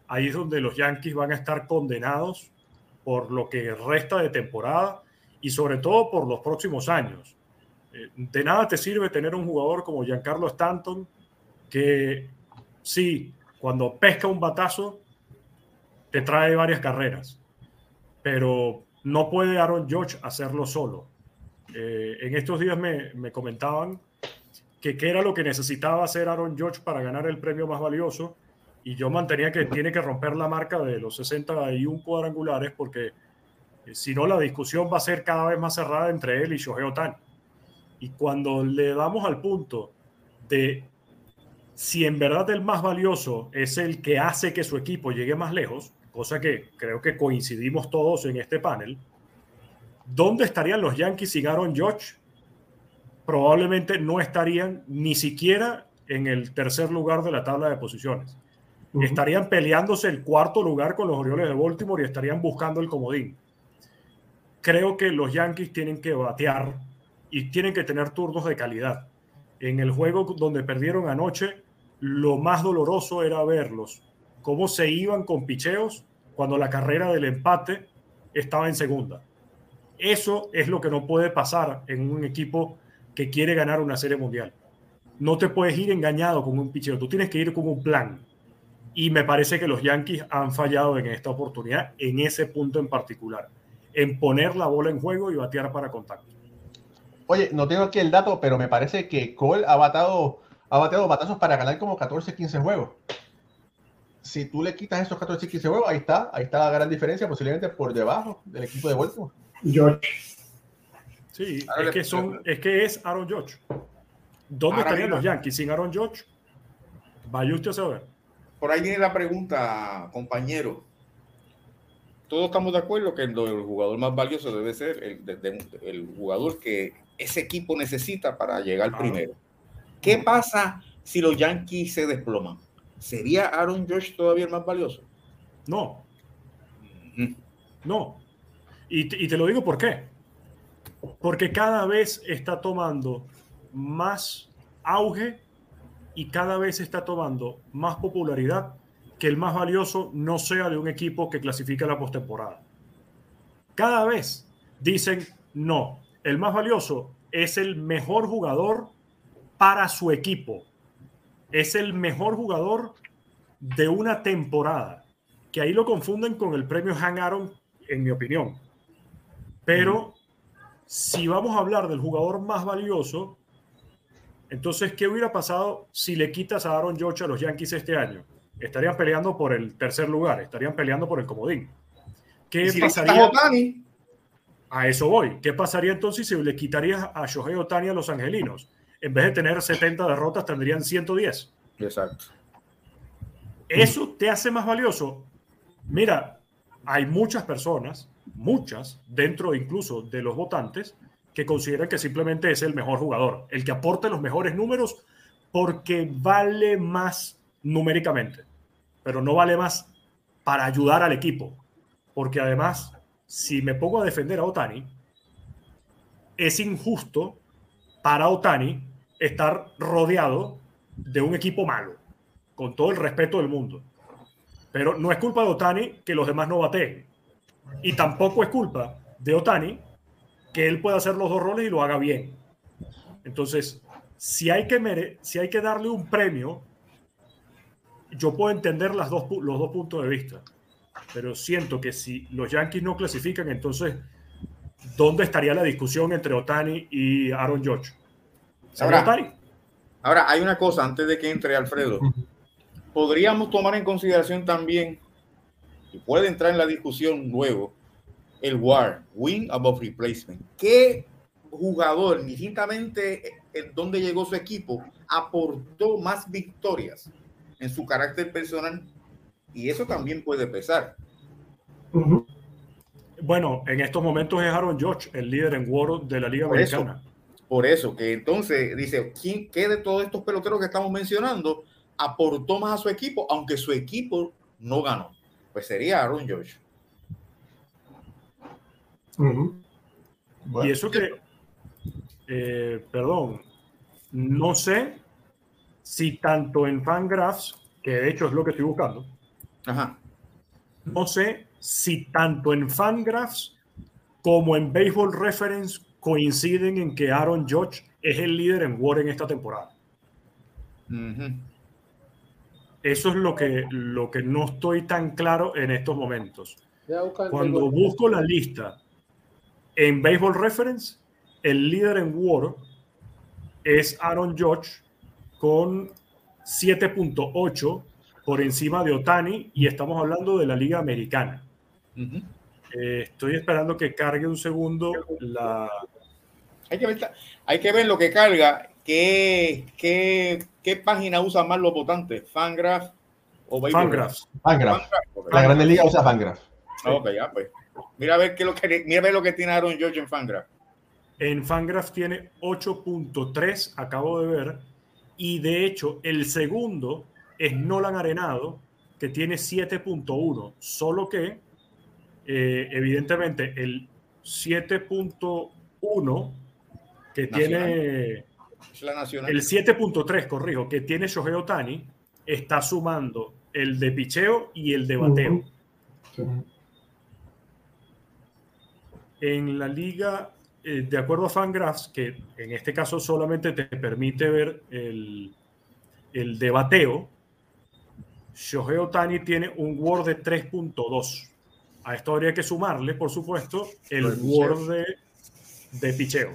ahí es donde los Yankees van a estar condenados por lo que resta de temporada y sobre todo por los próximos años. Eh, De nada te sirve tener un jugador como Giancarlo Stanton que sí, cuando pesca un batazo, te trae varias carreras, pero no puede Aaron George hacerlo solo. Eh, en estos días me, me comentaban que qué era lo que necesitaba hacer Aaron George para ganar el premio más valioso y yo mantenía que tiene que romper la marca de los 61 cuadrangulares porque si no la discusión va a ser cada vez más cerrada entre él y Shohei Otani. Y cuando le damos al punto de si en verdad el más valioso es el que hace que su equipo llegue más lejos, cosa que creo que coincidimos todos en este panel, ¿dónde estarían los Yankees sin Aaron Judge? Probablemente no estarían ni siquiera en el tercer lugar de la tabla de posiciones. Estarían peleándose el cuarto lugar con los Orioles de Baltimore y estarían buscando el comodín. Creo que los Yankees tienen que batear y tienen que tener turnos de calidad. En el juego donde perdieron anoche, lo más doloroso era verlos, cómo se iban con picheos cuando la carrera del empate estaba en segunda. Eso es lo que no puede pasar en un equipo que quiere ganar una serie mundial. No te puedes ir engañado con un picheo, tú tienes que ir con un plan. Y me parece que los Yankees han fallado en esta oportunidad, en ese punto en particular, en poner la bola en juego y batear para contacto. Oye, no tengo aquí el dato, pero me parece que Cole ha batado, ha bateado batazos para ganar como 14, 15 juegos. Si tú le quitas esos 14, 15 juegos, ahí está, ahí está la gran diferencia, posiblemente por debajo del equipo de Baltimore. George. Sí, Ahora es que, son, es que es Aaron Judge. ¿Dónde Ahora estarían los Yankees sin Aaron Judge? Vaya usted a saber. Por ahí viene la pregunta, compañero. Todos estamos de acuerdo que el, el jugador más valioso debe ser el, de- de- el jugador que ese equipo necesita para llegar Claro. primero. ¿Qué pasa si los Yankees se desploman? ¿Sería Aaron George todavía el más valioso? No, Ujú. no. Y te, y te lo digo por qué. Porque cada vez está tomando más auge y cada vez está tomando más popularidad que el más valioso no sea de un equipo que clasifica la postemporada. Cada vez dicen, no, el más valioso es el mejor jugador para su equipo. Es el mejor jugador de una temporada. Que ahí lo confunden con el premio Han Aaron, en mi opinión. Pero si vamos a hablar del jugador más valioso, entonces, ¿qué hubiera pasado si le quitas a Aaron Judge a los Yankees este año? Estarían peleando por el tercer lugar, estarían peleando por el comodín. ¿Qué si pasaría? A eso voy. ¿Qué pasaría entonces si le quitarías a Shohei Otani a los angelinos? En vez de tener 70 derrotas, tendrían 110. Exacto. ¿Eso te hace más valioso? Mira, hay muchas personas, muchas, dentro incluso de los votantes, que consideran que simplemente es el mejor jugador, el que aporte los mejores números porque vale más numéricamente, pero no vale más para ayudar al equipo. Porque además, si me pongo a defender a Otani, es injusto para Otani estar rodeado de un equipo malo, con todo el respeto del mundo. Pero no es culpa de Otani que los demás no bateen. Y tampoco es culpa de Otani que él pueda hacer los dos roles y lo haga bien. Entonces, si hay que, mere- si hay que darle un premio, yo puedo entender las dos, los dos puntos de vista. Pero siento que si los Yankees no clasifican, entonces, ¿dónde estaría la discusión entre Otani y Aaron Judge? ¿Sería Ahora- Otani? Ahora, hay una cosa antes de que entre Alfredo. Podríamos tomar en consideración también, y puede entrar en la discusión luego, el WAR, Win Above Replacement. ¿Qué jugador, indistintamente en dónde llegó su equipo, aportó más victorias en su carácter personal? Y eso también puede pesar. Bueno, en estos momentos es Aaron Judge, el líder en WAR de la Liga Por eso. Americana. Por eso que entonces dice, ¿quién, ¿qué de todos estos peloteros que estamos mencionando aportó más a su equipo, aunque su equipo no ganó? Pues sería Aaron George. Bueno, Y eso que, eh, perdón, no sé si tanto en Fangraphs, que de hecho es lo que estoy buscando, Ajá. no sé si tanto en Fangraphs como en Baseball Reference coinciden en que Aaron Judge es el líder en WAR en esta temporada. Eso es lo que, lo que no estoy tan claro en estos momentos. Cuando busco la lista en Baseball Reference, el líder en WAR es Aaron Judge con 7.8 por encima de Otani y estamos hablando de la Liga Americana. Eh, estoy esperando que cargue un segundo la... Hay, que ver, hay que ver lo que carga, qué, qué, qué página usan más los votantes, Fangraph o Baseball Fangraphs. Fangraph. Fangraph, ok. La Grande Liga usa Fangraph. Ah, ok, ya pues. Mira a ver qué es lo que mira a ver lo que tiene Aaron George en Fangraph. En Fangraph tiene 8.3, acabo de ver, y de hecho el segundo es Nolan Arenado, que tiene 7.1, solo que eh, evidentemente el 7.1 que Nacional. tiene Es la nacional. el 7.3, corrijo, que tiene Shohei Otani, está sumando el de picheo y el de bateo. Sí. En la liga, eh, de acuerdo a Fangraphs, que en este caso solamente te permite ver el, el de bateo, Shohei Otani tiene un WAR de 3.2. A esto habría que sumarle, por supuesto, el del picheo. WAR de, de picheo.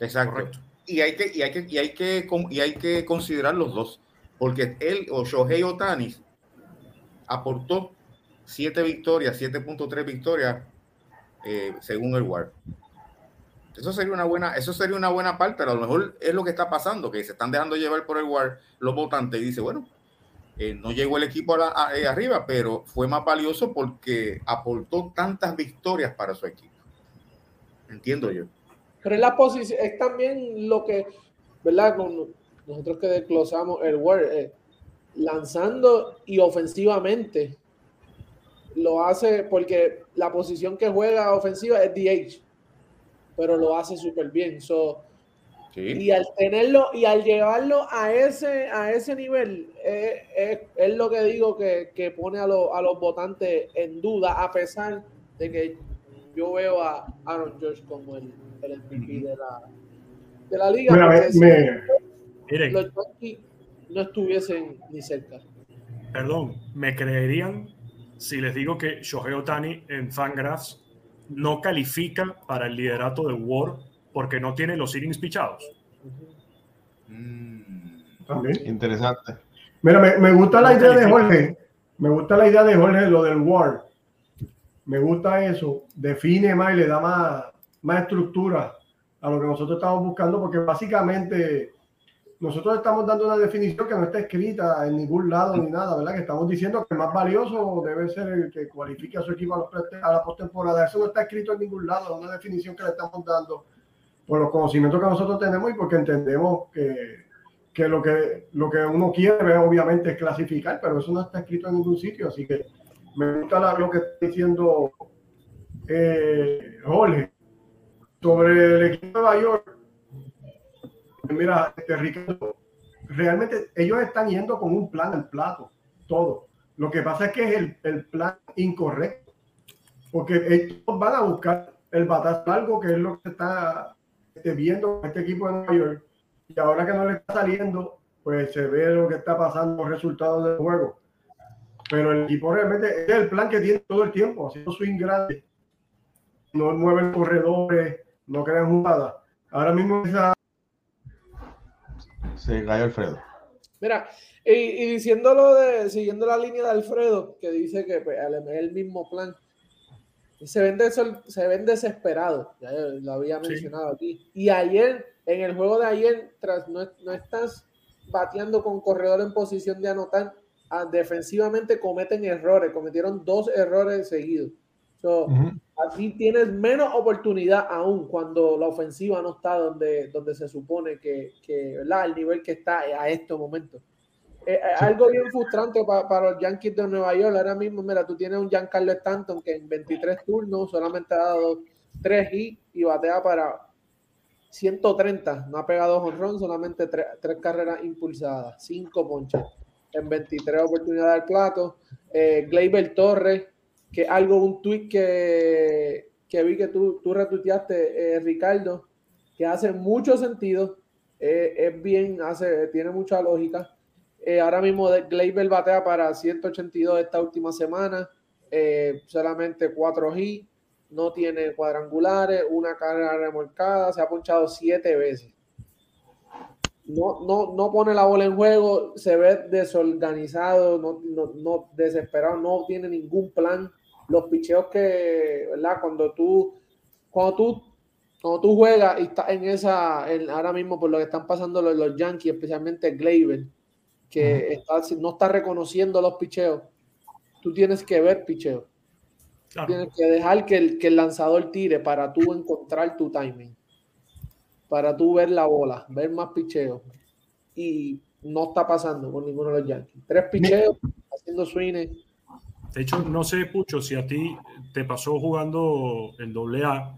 Exacto. Correcto. Y hay que, y hay que, y hay que, y hay que considerar los dos. Porque él o Shohei Otani aportó 7 victorias, 7.3 victorias eh, según el WAR. Eso sería una buena, eso sería una buena parte, pero a lo mejor es lo que está pasando, que se están dejando llevar por el WAR los votantes y dice, bueno, eh, no llegó el equipo eh, arriba, pero fue más valioso porque aportó tantas victorias para su equipo. Entiendo yo. Pero es la posición, es también lo que, ¿verdad? Nosotros que desglosamos el Word, eh, lanzando y ofensivamente lo hace porque la posición que juega ofensiva es DH, pero lo hace súper bien. So, Sí. y al tenerlo y al llevarlo a ese, a ese nivel, eh, es, es lo que digo que, que pone a, los- a los votantes en duda, a pesar de que yo veo a Aaron George como el, el MVP de la, de la liga. Mira, si me- Miren, los Yankees no estuviesen ni cerca. Perdón, ¿me creerían si les digo que Shohei Otani en Fangraphs no califica para el liderato de WAR porque no tiene los innings pichados? Mm. también. Interesante. Mira, me, me gusta la No idea de. Jorge. Me gusta la idea de Jorge, lo del War. Me gusta eso. Define más y le da más, más estructura a lo que nosotros estamos buscando, porque básicamente nosotros estamos dando una definición que no está escrita en ningún lado ni nada, ¿verdad? Que estamos diciendo que el más valioso debe ser el que cualifique a su equipo a, los a la postemporada. Eso no está escrito en ningún lado, es una definición que le estamos dando por los conocimientos que nosotros tenemos y porque entendemos que, que lo que lo que uno quiere obviamente es clasificar, pero eso no está escrito en ningún sitio, así que me gusta la- lo que está diciendo eh, Jorge sobre el equipo de Nueva York. Mira, este, Ricardo, realmente ellos están yendo con un plan al plato, todo. Lo que pasa es que es el, el plan incorrecto, porque ellos van a buscar el batazo largo, que es lo que se está este, viendo este equipo de Nueva York, y ahora que no le está saliendo, pues se ve lo que está pasando, los resultados del juego. Pero el equipo realmente es el plan que tiene todo el tiempo, haciendo swing grande. No mueven corredores, no crean jugadas. Ahora mismo esa Se cayó Alfredo. Mira, y, y diciéndolo de, siguiendo la línea de Alfredo, que dice que pues, el- el mismo plan, se ven, desol- se ven desesperados, ya lo había Sí. mencionado aquí. Y ayer, en el juego de ayer, tras no, no estás bateando con corredor en posición de anotar, ah, defensivamente cometen errores, cometieron dos errores seguidos. So. Así tienes menos oportunidad aún cuando la ofensiva no está donde, donde se supone que, que ¿verdad? el nivel que está a este momento. Eh, eh, Algo bien frustrante pa- para los Yankees de Nueva York. Ahora mismo, mira, tú tienes un Giancarlo Stanton que en 23 turnos solamente ha dado 3 hits y batea para 130. No ha pegado honrón, solamente 3, carreras impulsadas, 5 ponches en 23 oportunidades al plato. Eh, Gleyber Torres, que algo, un tweet que, que vi que tú, tú retuiteaste, eh, Ricardo, que hace mucho sentido, eh, es bien, hace, tiene mucha lógica. Eh, ahora mismo Gleyber batea para 182 esta última semana, solamente 4 hits, no tiene cuadrangulares, una carrera remolcada, se ha ponchado 7 veces. No, no, no pone la bola en juego, se ve desorganizado, no, no, no desesperado, no tiene ningún plan. Los picheos que, ¿verdad? Cuando tú, cuando tú, cuando tú juegas y estás en esa, en- ahora mismo por lo que están pasando los, los Yankees, especialmente Gleyber, que está, no está reconociendo los picheos, tú tienes que ver picheos. Claro. Tienes que dejar que el, que el lanzador tire para tú encontrar tu timing. Para tú ver la bola, ver más picheos. Y no está pasando con ninguno de los Yankees. Tres picheos, haciendo swings. De hecho, no sé, Pucho, si a ti te pasó jugando en doble A,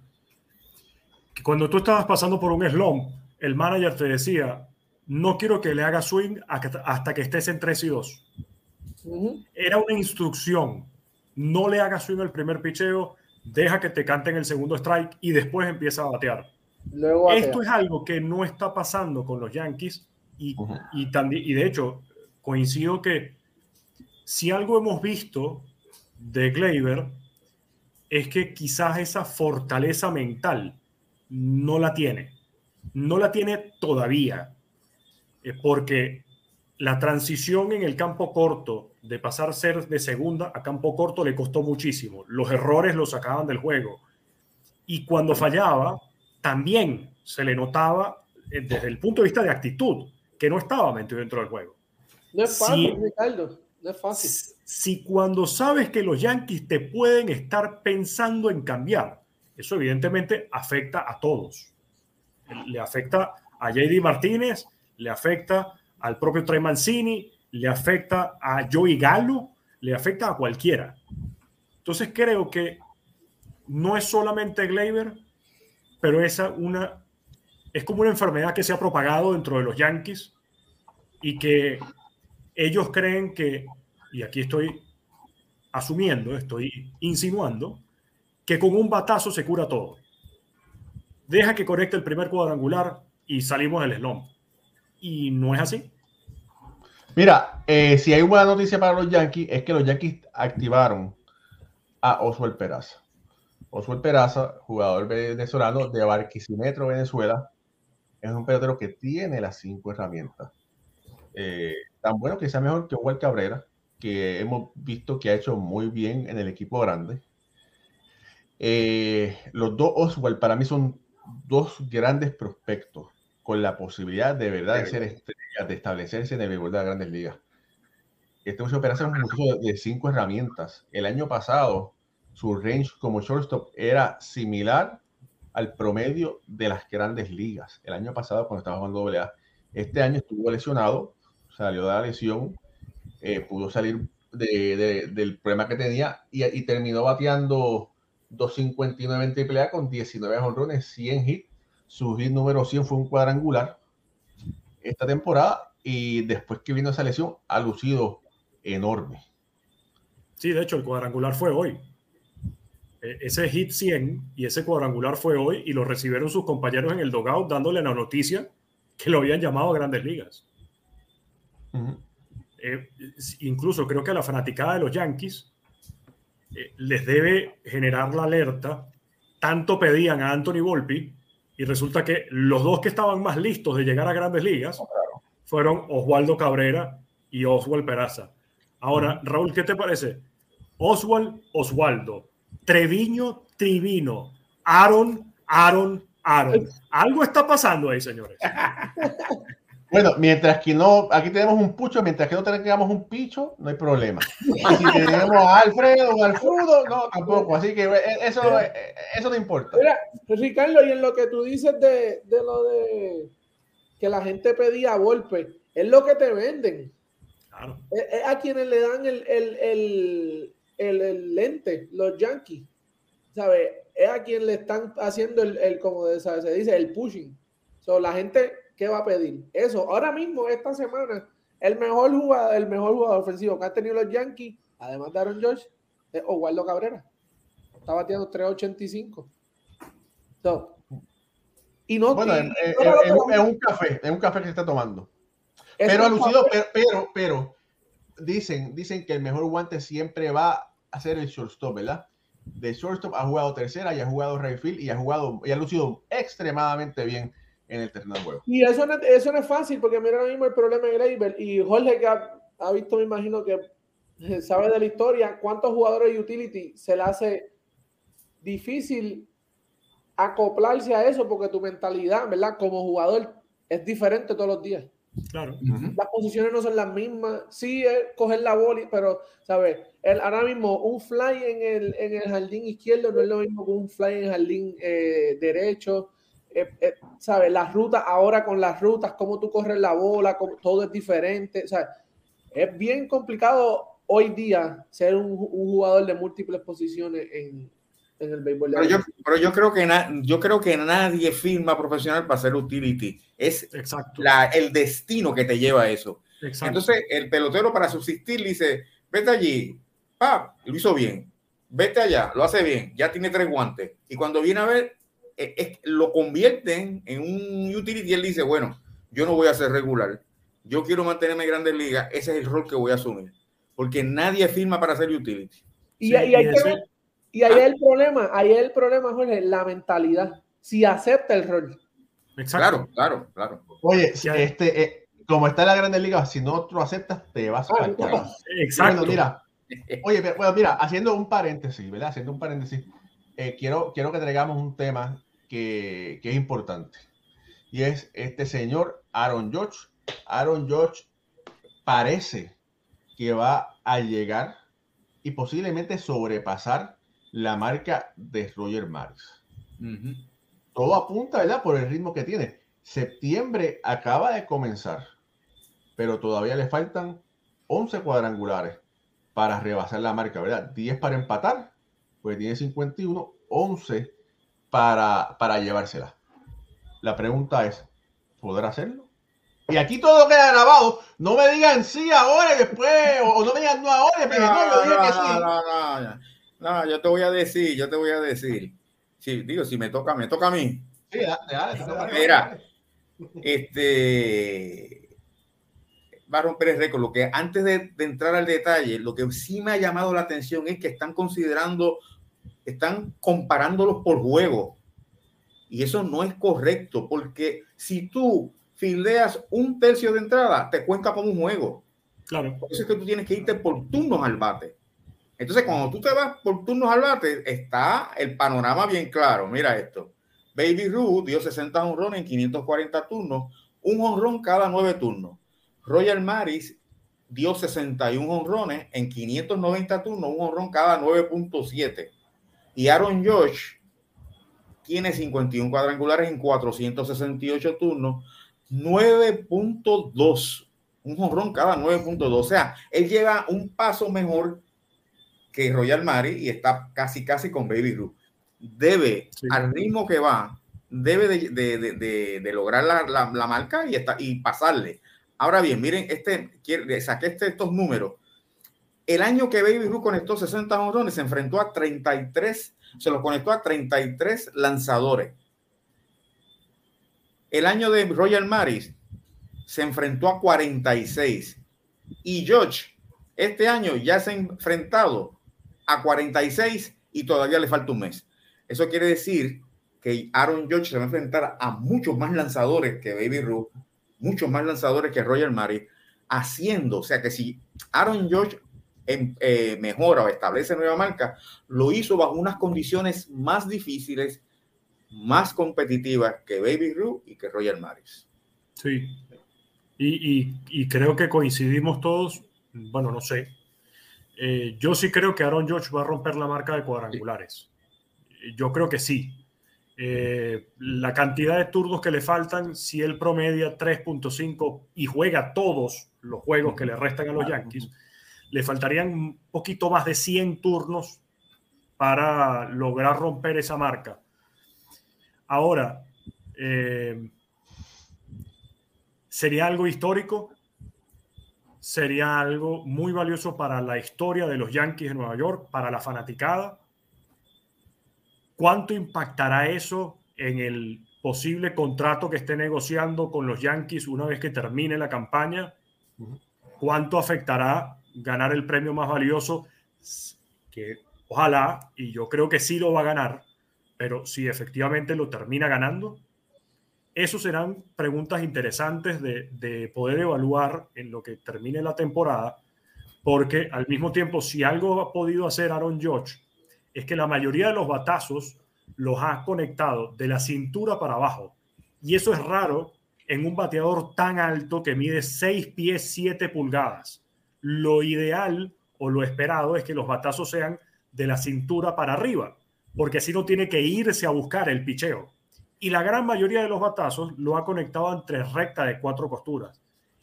que cuando tú estabas pasando por un slump, el manager te decía, no quiero que le haga swing hasta que estés en 3 y 2. Ujú. Era una instrucción. No le hagas swing el primer picheo, deja que te canten el segundo strike y después empieza a batear. Luego batea. Esto es algo que no está pasando con los Yankees y, y, también, y de hecho coincido que si algo hemos visto de Gleyber es que quizás esa fortaleza mental no la tiene. No la tiene todavía. eh, porque la transición en el campo corto de pasar a ser de segunda a campo corto le costó muchísimo. Los errores lo sacaban del juego. Y cuando fallaba, también se le notaba eh, desde el punto de vista de actitud que no estaba metido dentro del juego. No es fácil, Sí. Ricardo. No es fácil. Si, cuando sabes que los Yankees te pueden estar pensando en cambiar, eso evidentemente afecta a todos. Le afecta a JD Martínez, le afecta al propio Trey Mancini, le afecta a Joey Gallo, le afecta a cualquiera. Entonces creo que no es solamente Gleyber, pero esa una es como una enfermedad que se ha propagado dentro de los Yankees y que ellos creen que, y aquí estoy asumiendo, estoy insinuando, que con un batazo se cura todo. Deja que conecte el primer cuadrangular y salimos del slump. Y no es así. Mira, eh, si hay buena noticia para los Yankees, es que los Yankees activaron a Oswald Peraza. Oswald Peraza, jugador venezolano de Barquisimetro, Venezuela, es un pelotero que tiene las cinco herramientas. Eh, tan bueno que sea mejor que Oswald Cabrera, que hemos visto que ha hecho muy bien en el equipo grande. Eh, los dos Oswald para mí son dos grandes prospectos con la posibilidad de verdad de ser estrellas, de establecerse en el béisbol de las grandes ligas. Este muchacho Peraza es un muchacho de, de cinco herramientas. El año pasado, su range como shortstop era similar al promedio de las grandes ligas. El año pasado, cuando estaba jugando AA, este año estuvo lesionado, salió de la lesión, eh, pudo salir de- de- del problema que tenía y, terminó bateando 259 en AAA con 19 jonrones, 100 hits. Su hit número 100 fue un cuadrangular esta temporada y después que vino esa lesión ha lucido enorme. Sí, de hecho, el cuadrangular fue hoy. E- Ese hit 100 y ese cuadrangular fue hoy y lo recibieron sus compañeros en el dogout dándole la noticia que lo habían llamado a grandes ligas. Eh, incluso creo que a la fanaticada de los Yankees eh, les debe generar la alerta. Tanto pedían a Anthony Volpi y resulta que los dos que estaban más listos de llegar a grandes ligas fueron Oswaldo Cabrera y Oswald Peraza. Ahora, Raúl, ¿qué te parece? Oswald, Oswaldo, Treviño, Trivino, Aaron, Aaron, Aaron. Algo está pasando ahí, señores. Bueno, mientras que no, aquí tenemos un pucho, mientras que no tengamos un picho, no hay problema. Y si tenemos a Alfredo o Alfredo, no, tampoco. Así que eh, eso, eh, eso no importa. Mira, Ricardo, y en lo que tú dices de, de lo de que la gente pedía golpe, es lo que te venden. Claro. Es, es a quienes le dan el, el, el, el- el lente, los Yankees. ¿Sabes? Es a quien le están haciendo el, el como de- ¿sabes? se dice, el pushing. So, la gente, ¿qué va a pedir? Eso. Ahora mismo, esta semana, el mejor jugador, el mejor jugador ofensivo que han tenido los Yankees, además de Aaron George, es Oswaldo Cabrera. Está bateando 385. So, y no Bueno, es, un- café, es un café que se está tomando. es Pero ha un lucido, papel- pero, pero, pero, dicen, dicen que el mejor guante siempre va a ser el shortstop, ¿verdad? De shortstop ha jugado tercera y ha jugado right field y ha jugado y ha lucido extremadamente bien en el terreno de juego. Y eso no, es- eso no es fácil, porque mira ahora mismo el problema de Gleyber y Jorge que ha, ha visto, me imagino que eh, sabe de la historia, cuántos jugadores de utility se le hace difícil acoplarse a eso, porque tu mentalidad, ¿verdad? Como jugador es diferente todos los días. Claro. Las posiciones no son las mismas. Sí, es coger la bola, pero, ¿sabes? El, ahora mismo un fly en el, en el jardín izquierdo no es lo mismo que un fly en el jardín eh, derecho. Eh, eh, ¿Sabes? Las rutas, ahora con las rutas, cómo tú corres la bola, cómo- todo es diferente. O sea, es bien complicado hoy día ser un, un jugador de múltiples posiciones en, en el béisbol Pero yo, pero yo creo que na- yo creo que nadie firma profesional para hacer utility. Es Exacto. la, el destino que te lleva a eso. exacto. Entonces, el pelotero para subsistir dice, vete allí, pap, lo hizo bien, vete allá, lo hace bien, ya tiene tres guantes. Y cuando viene a ver, es- lo convierten en un utility y él dice, bueno, yo no voy a ser regular, yo quiero mantenerme en grandes ligas, ese es el rol que voy a asumir. Porque nadie firma para ser utility. Y, Sí, y hay y que y ahí es el problema, ahí es el problema, Jorge, la mentalidad. Si acepta el rol. exacto. Claro, claro, claro. Oye, Ya. este, eh, como está en la Grande Liga, si no lo aceptas, te vas Ah, al carajo. Exacto. Bueno, mira, oye, pero- bueno, mira, haciendo un paréntesis, ¿verdad? Haciendo un paréntesis, eh, quiero, quiero que traigamos un tema que, que es importante. Y es este señor Aaron George. Aaron George parece que va a llegar y posiblemente sobrepasar la marca de Roger Maris. Todo apunta, ¿verdad? Por el ritmo que tiene. Septiembre acaba de comenzar, pero todavía le faltan 11 cuadrangulares para rebasar la marca, ¿verdad? 10 para empatar, pues tiene 51, 11 para, para llevársela. La pregunta es, ¿podrá hacerlo? Y aquí todo queda grabado. No me digan sí ahora y después, o, o no me digan no ahora y después, no, yo dije que sí. no, no, no, no, yo te voy a decir, yo te voy a decir. Sí, digo, si me toca, me toca a mí. Sí, dale, dale, dale. Mira. Este va a romper el récord. Lo que antes de, de entrar al detalle, lo que sí me ha llamado la atención es que están considerando, están comparándolos por juego. Y eso no es correcto, porque si tú fildeas un tercio de entrada, te cuenta como un juego. Claro. Por eso es que tú tienes que irte por turnos al bate. Entonces, cuando tú te vas por turnos al bate, está el panorama bien claro. Mira esto. Baby Ruth dio 60 honrones en 540 turnos, un honrón cada nueve turnos. Royal Maris dio 61 honrones en 590 turnos, un honrón cada 9.7. Y Aaron Josh tiene 51 cuadrangulares en 468 turnos, 9.2 un jonrón cada 9.2. O sea, él lleva un paso mejor que Royal Mari y está casi, casi con Baby Ruth. Debe, Sí. al ritmo que va, debe de, de- de- lograr la, la- la marca y, está, y pasarle. Ahora bien, miren, este, saqué este- estos números. El año que Baby Ruth conectó 60 jonrones, se enfrentó a 33, se los conectó a 33 lanzadores. El año de Royal Maris se enfrentó a 46. Y George, este año ya se ha enfrentado a 46 y todavía le falta un mes. Eso quiere decir que Aaron George se va a enfrentar a muchos más lanzadores que Baby Ruth, muchos más lanzadores que Royal Mary, haciendo, o sea que si Aaron George eh, mejora o establece nueva marca, lo hizo bajo unas condiciones más difíciles, más competitivas que Baby Ruth y que Royal Maris. Sí. Y, y- y creo que coincidimos todos, bueno, no sé. Eh, yo sí creo que Aaron George va a romper la marca de cuadrangulares. Yo creo que sí. Eh, la cantidad de turnos que le faltan, si él promedia 3.5 y juega todos los juegos que le restan a los Yankees, le faltarían un poquito más de 100 turnos para lograr romper esa marca. Ahora, eh, sería algo histórico, sería algo muy valioso para la historia de los Yankees de Nueva York, para la fanaticada. ¿Cuánto impactará eso en el posible contrato que esté negociando con los Yankees una vez que termine la campaña? ¿Cuánto afectará ganar el premio más valioso? Que ojalá, y yo creo que sí lo va a ganar, pero si efectivamente lo termina ganando, esos serán preguntas interesantes de, de, poder evaluar en lo que termine la temporada, porque al mismo tiempo, si algo ha podido hacer Aaron George, es que la mayoría de los batazos los ha conectado de la cintura para abajo. Y eso es raro en un bateador tan alto que mide 6 pies 7 pulgadas. Lo ideal o lo esperado es que los batazos sean de la cintura para arriba, porque así no tiene que irse a buscar el picheo y la gran mayoría de los batazos lo ha conectado entre recta de cuatro costuras.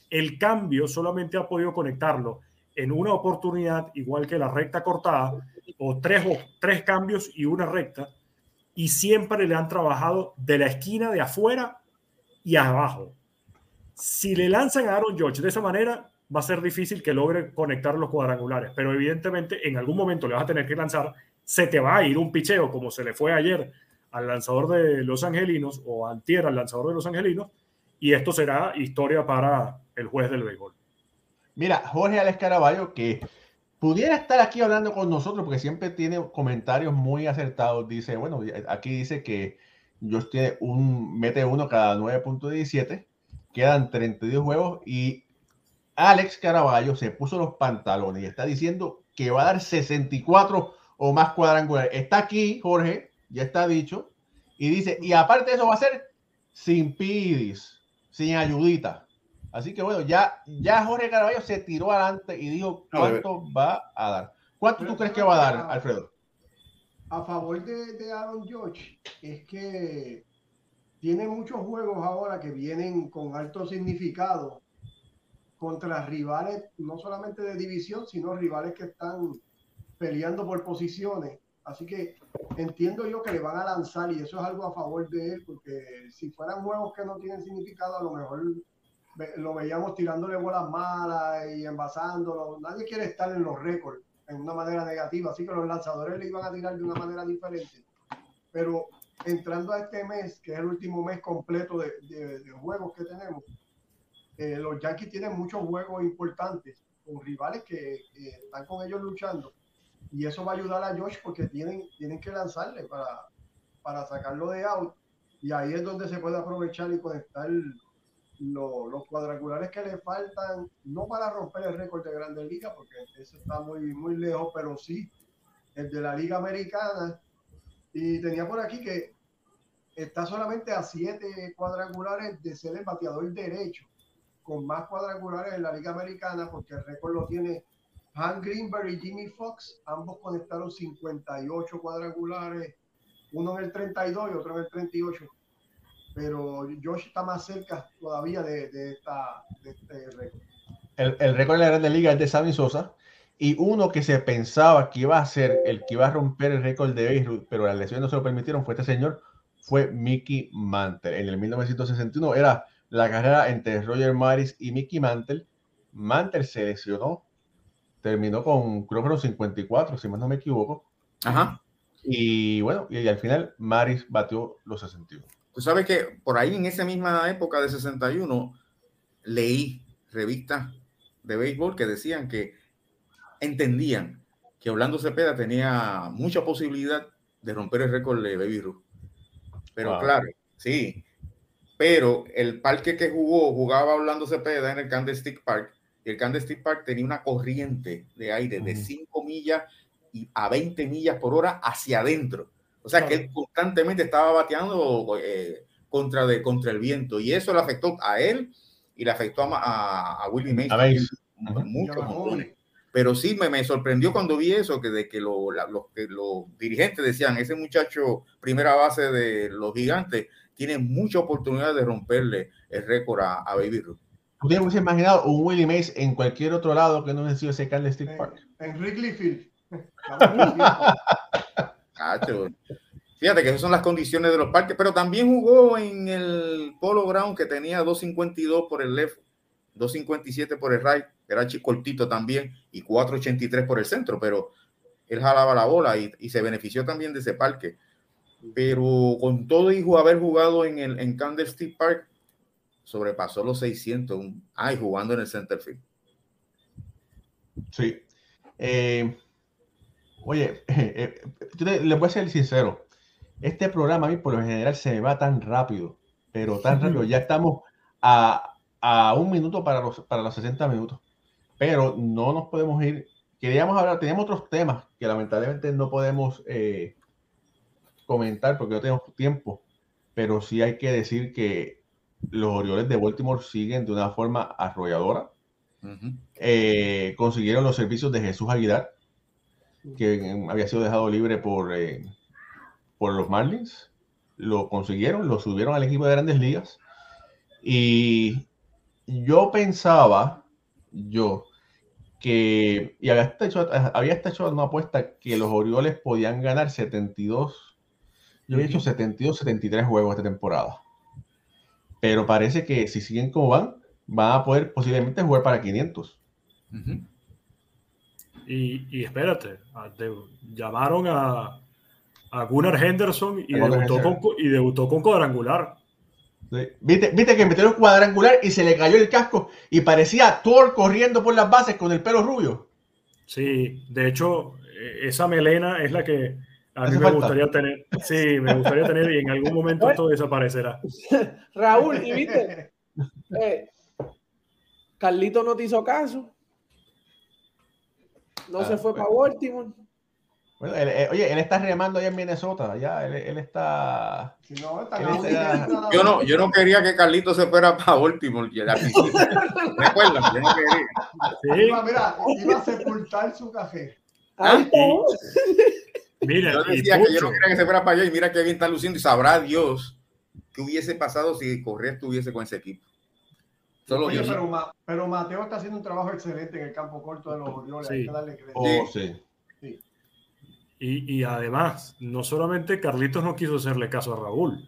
El cambio solamente ha podido conectarlo en una oportunidad, igual que la recta cortada, o tres, o tres cambios y una recta, y siempre le han trabajado de la esquina de afuera y abajo. Si le lanzan a Aaron George de esa manera, va a ser difícil que logre conectar los cuadrangulares, pero evidentemente en algún momento le vas a tener que lanzar, se te va a ir un picheo como se le fue ayer al lanzador de los Angelinos o antier al lanzador de los Angelinos, y esto será historia para el juez del béisbol. Mira, Jorge Alex Caraballo, que pudiera estar aquí hablando con nosotros porque siempre tiene comentarios muy acertados, dice, bueno, aquí dice que George tiene un, mete uno cada 9.17, quedan 32 juegos y Alex Caraballo se puso los pantalones y está diciendo que va a dar 64 o más cuadrangulares. Está aquí, Jorge, ya está dicho, y dice, y aparte de eso va a ser sin pidis, sin ayudita. Así que bueno, ya, ya Jorge Caraballo se tiró adelante y dijo cuánto va a dar. ¿Cuánto tú crees que va a dar, Alfredo? A favor de, de Aaron George, es que tiene muchos juegos ahora que vienen con alto significado contra rivales, no solamente de división, sino rivales que están peleando por posiciones. Así que entiendo yo que le van a lanzar y eso es algo a favor de él, porque si fueran juegos que no tienen significado, a lo mejor lo veíamos tirándole bolas malas y envasándolo. Nadie quiere estar en los récords en una manera negativa, así que los lanzadores le iban a tirar de una manera diferente. Pero entrando a este mes, que es el último mes completo de, de juegos que tenemos, eh, los Yankees tienen muchos juegos importantes con rivales que, están con ellos luchando. Y eso va a ayudar a Josh porque tienen, tienen que lanzarle para, para sacarlo de out. Y ahí es donde se puede aprovechar y conectar los cuadrangulares que le faltan, no para romper el récord de Grandes Ligas, porque eso está muy, muy lejos, pero sí el de la Liga Americana. Y tenía por aquí que está solamente a siete cuadrangulares de ser el bateador derecho con más cuadrangulares en la Liga Americana, porque el récord lo tiene Han Greenberg y Jimmy Fox. Ambos conectaron 58 cuadrangulares, uno en el 32 y otro en el 38. Pero Josh está más cerca todavía de, de, esta, de este récord. El, el récord de la Grande Liga es de Sammy Sosa. Y uno que se pensaba que iba a ser el que iba a romper el récord de Beirut, pero las lesiones no se lo permitieron, fue este señor, fue Mickey Mantle. En el 1961 era la carrera entre Roger Maris y Mickey Mantle. Mantle se lesionó, terminó con creo que los 54, si más no me equivoco. Ajá. Y bueno, y, al final Maris batió los 61. Tú sabes que por ahí en esa misma época de 61 leí revistas de béisbol que decían que entendían que Orlando Cepeda tenía mucha posibilidad de romper el récord de Baby Ruth. Pero claro, sí, pero el parque que jugó, jugaba Orlando Cepeda en el Candlestick Park, y el Candlestick Park tenía una corriente de aire de 5 millas y a 20 millas por hora hacia adentro. O sea que él constantemente estaba bateando eh, contra, de, contra el viento, y eso le afectó a él y le afectó a, a, Willie Mason. Mucho, pero sí me, me, sorprendió cuando vi eso, que de que, lo, los, que los dirigentes decían, ese muchacho primera base de los gigantes tiene mucha oportunidad de romperle el récord a, a Baby Ruth. Podríamos imaginado un Willie Mays en cualquier otro lado que no haya sido ese Candlestick Park. En Wrigley Field. Fíjate que esas son las condiciones de los parques, pero también jugó en el Polo Ground que tenía 2.52 por el left, 2.57 por el right, era cortito también, y 4.83 por el centro, pero él jalaba la bola y, y se benefició también de ese parque pero con todo y haber jugado en el en Candlestick Park, sobrepasó los 600, ay, jugando en el center field. Sí. Eh, oye, eh, eh, le voy a ser sincero. Este programa a mí por lo general se me va tan rápido, pero tan rápido. Ya estamos a, a un minuto para los, para los 60 minutos, pero no nos podemos ir. Queríamos hablar, teníamos otros temas que lamentablemente no podemos eh, comentar porque no tenemos tiempo, pero sí hay que decir que los Orioles de Baltimore siguen de una forma arrolladora. Eh, consiguieron los servicios de Jesús Aguilar, que había sido dejado libre por, eh, por los Marlins. Lo consiguieron, lo subieron al equipo de grandes ligas. Y yo pensaba, yo, que y había hasta hecho, había hasta hecho una apuesta que los Orioles podían ganar 72, yo había hecho 72, 73 juegos esta temporada. Pero parece que si siguen como van, van a poder posiblemente jugar para 500. Ujú. Y, y espérate, de- llamaron a, a Gunnar Henderson y debutó, con, y debutó con cuadrangular. Sí. ¿Viste, viste que metió el cuadrangular y se le cayó el casco y parecía Thor corriendo por las bases con el pelo rubio. Sí, de hecho, eh, esa melena es la que a mí me falta. gustaría tener. Sí, me gustaría tener y en algún momento esto desaparecerá. Raúl, y viste, eh, Carlito no te hizo caso. No Ah, se fue pues. para Baltimore. Bueno, él- eh, oye, él está remando allá en Minnesota, ya, él, él está... Si no, está está- Yo no, yo no quería que Carlito se fuera para Baltimore. Recuerdan, yo no quería. Sí, Iba, mira, iba a sepultar su café. Ahí Ah. mira, Yo y decía que yo no quería que se fuera para allá y mira que bien está luciendo y sabrá Dios qué hubiese pasado si Correa estuviese con ese equipo. Solo Oye, pero, Ma- pero Mateo está haciendo un trabajo excelente en el campo corto de los Orioles. Hay Sí. que darle crédito. Oh, sí. Y, y además, no solamente Carlitos no quiso hacerle caso a Raúl,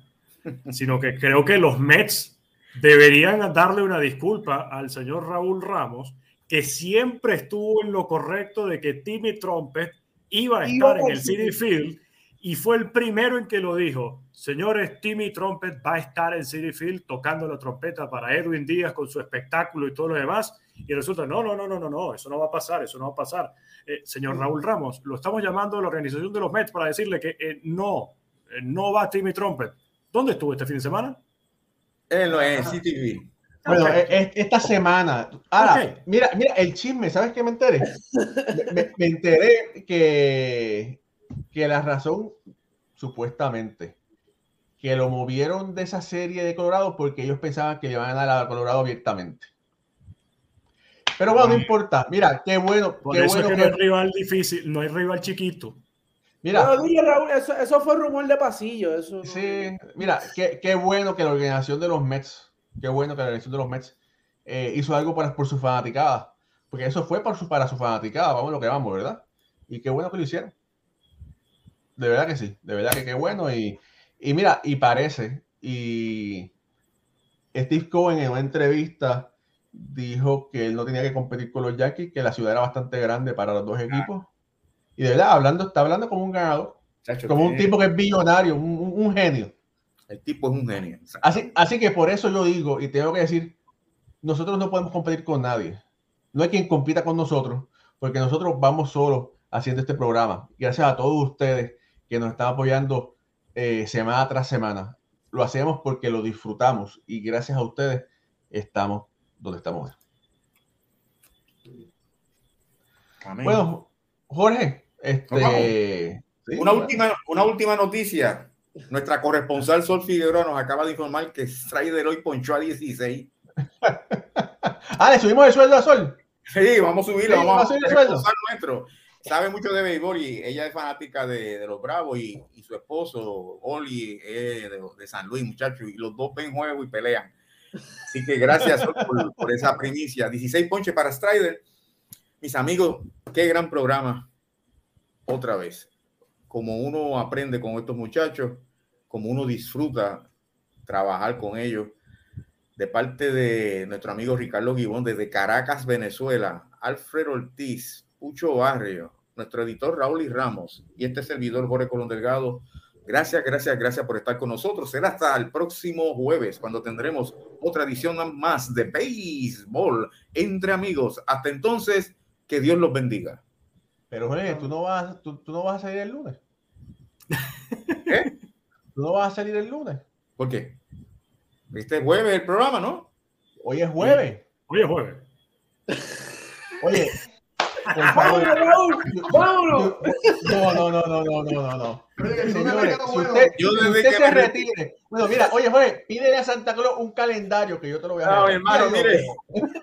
sino que creo que los Mets deberían darle una disculpa al señor Raúl Ramos, que siempre estuvo en lo correcto de que Timmy Trumpet iba a Iba estar en el Citi City Field y fue el primero en que lo dijo. Señores, Timmy Trumpet va a estar en City Field tocando la trompeta para Edwin Díaz con su espectáculo y todo lo demás. Y resulta, no, no, no, no, no, no, eso no va a pasar, eso no va a pasar. Eh, señor Raúl Ramos, lo estamos llamando a la organización de los Mets para decirle que eh, no, eh, no va Timmy Trumpet. ¿Dónde estuvo este fin de semana? Él no es CTV. Bueno, e- e- esta semana. Ahora, mira, mira, el chisme, ¿sabes qué me enteré? Me, enteré que, que la razón, supuestamente, que lo movieron de esa serie de Colorado porque ellos pensaban que le iban a ganar a Colorado abiertamente. Pero bueno, no importa. Mira, qué bueno, Por qué eso bueno es que que- no hay rival difícil, no hay rival chiquito. Mira, Pero dile, Raúl, eso, eso fue rumor de pasillo. Eso Sí, mira, qué, qué bueno que la organización de los Mets, qué bueno que la organización de los Mets eh, hizo algo para, por su fanaticada, porque eso fue por su, para su fanaticada, vamos lo que vamos, ¿verdad? Y qué bueno que lo hicieron. De verdad que sí, de verdad que qué bueno. Y, y mira, y parece, y Steve Cohen en una entrevista dijo que él no tenía que competir con los Yankees, que la ciudad era bastante grande para los dos equipos. Y de verdad, hablando, está hablando como un ganador, Chacho, como un tipo que es billonario, un genio. El tipo es un genio. Así, así que por eso yo digo, y tengo que decir, nosotros no podemos competir con nadie. No hay quien compita con nosotros, porque nosotros vamos solos haciendo este programa. Gracias a todos ustedes que nos están apoyando eh, semana tras semana. Lo hacemos porque lo disfrutamos y gracias a ustedes estamos donde estamos. Amén. Bueno, Jorge, este... sí, una, última, una última noticia. Nuestra corresponsal Sol Figueroa nos acaba de informar que Strider hoy ponchó a 16. Ah, le subimos el sueldo a Sol. Sí, vamos a subirlo. Sí, vamos va a subir el corresponsal nuestro. Sabe mucho de béisbol y ella es fanática de, de los Bravos y, y su esposo, Oli, de, de San Luis, muchachos, y los dos ven juego y pelean. Así que gracias Sol, por, por esa primicia. 16 ponches para Strider. Mis amigos, qué gran programa. Otra vez. Como uno aprende con estos muchachos, como uno disfruta trabajar con ellos. De parte de nuestro amigo Ricardo Gibón, desde Caracas, Venezuela, Alfred Ortiz, Pucho Barrio, nuestro editor Raúl y Ramos y este servidor Jorge Colón Delgado. Gracias, gracias, gracias por estar con nosotros. Será hasta el próximo jueves cuando tendremos otra edición más de béisbol entre amigos. Hasta entonces, que Dios los bendiga. Pero Jorge, tú no vas, tú, tú no vas a salir el lunes. ¿Qué? Tú no vas a salir el lunes. ¿Por qué? Este jueves el programa, ¿no? Hoy es jueves. Oye, jueves. Oye, por favor. ¡Vámonos, Raúl! ¡Vámonos! No, no, no, no, no, no, no, no. Oye, Señores, si usted, Yo desde usted que se me- retire. Bueno, mira, oye, Jorge, pídele a Santa Claus un calendario que yo te lo voy a No, regalar. hermano, mire,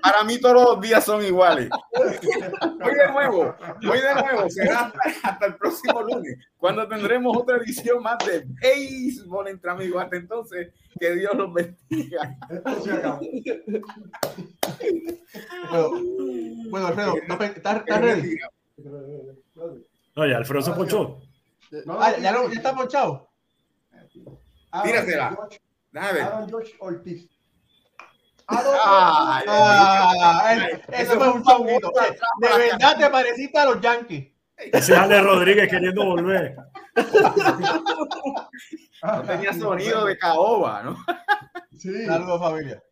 para mí todos los días son iguales. Hoy de nuevo, hoy de nuevo, será hasta, hasta el próximo lunes, cuando tendremos otra edición más de béisbol entre amigos. Hasta entonces, que Dios los bendiga. Bueno, bueno, Alfredo, ¿no ¿estás estás ready? No, ya Alfredo se ponchó. No, Ah, ¿ya, lo- ya está ponchado? Aaron Tíratela. George- Déjame. Aaron George Ortiz. Ah, eso eso fue un chonguito. De verdad te pareciste a los Yankees. Ese es Ale Rodríguez queriendo volver. no tenía sonido de caoba, ¿no? Sí. Saludos, familia.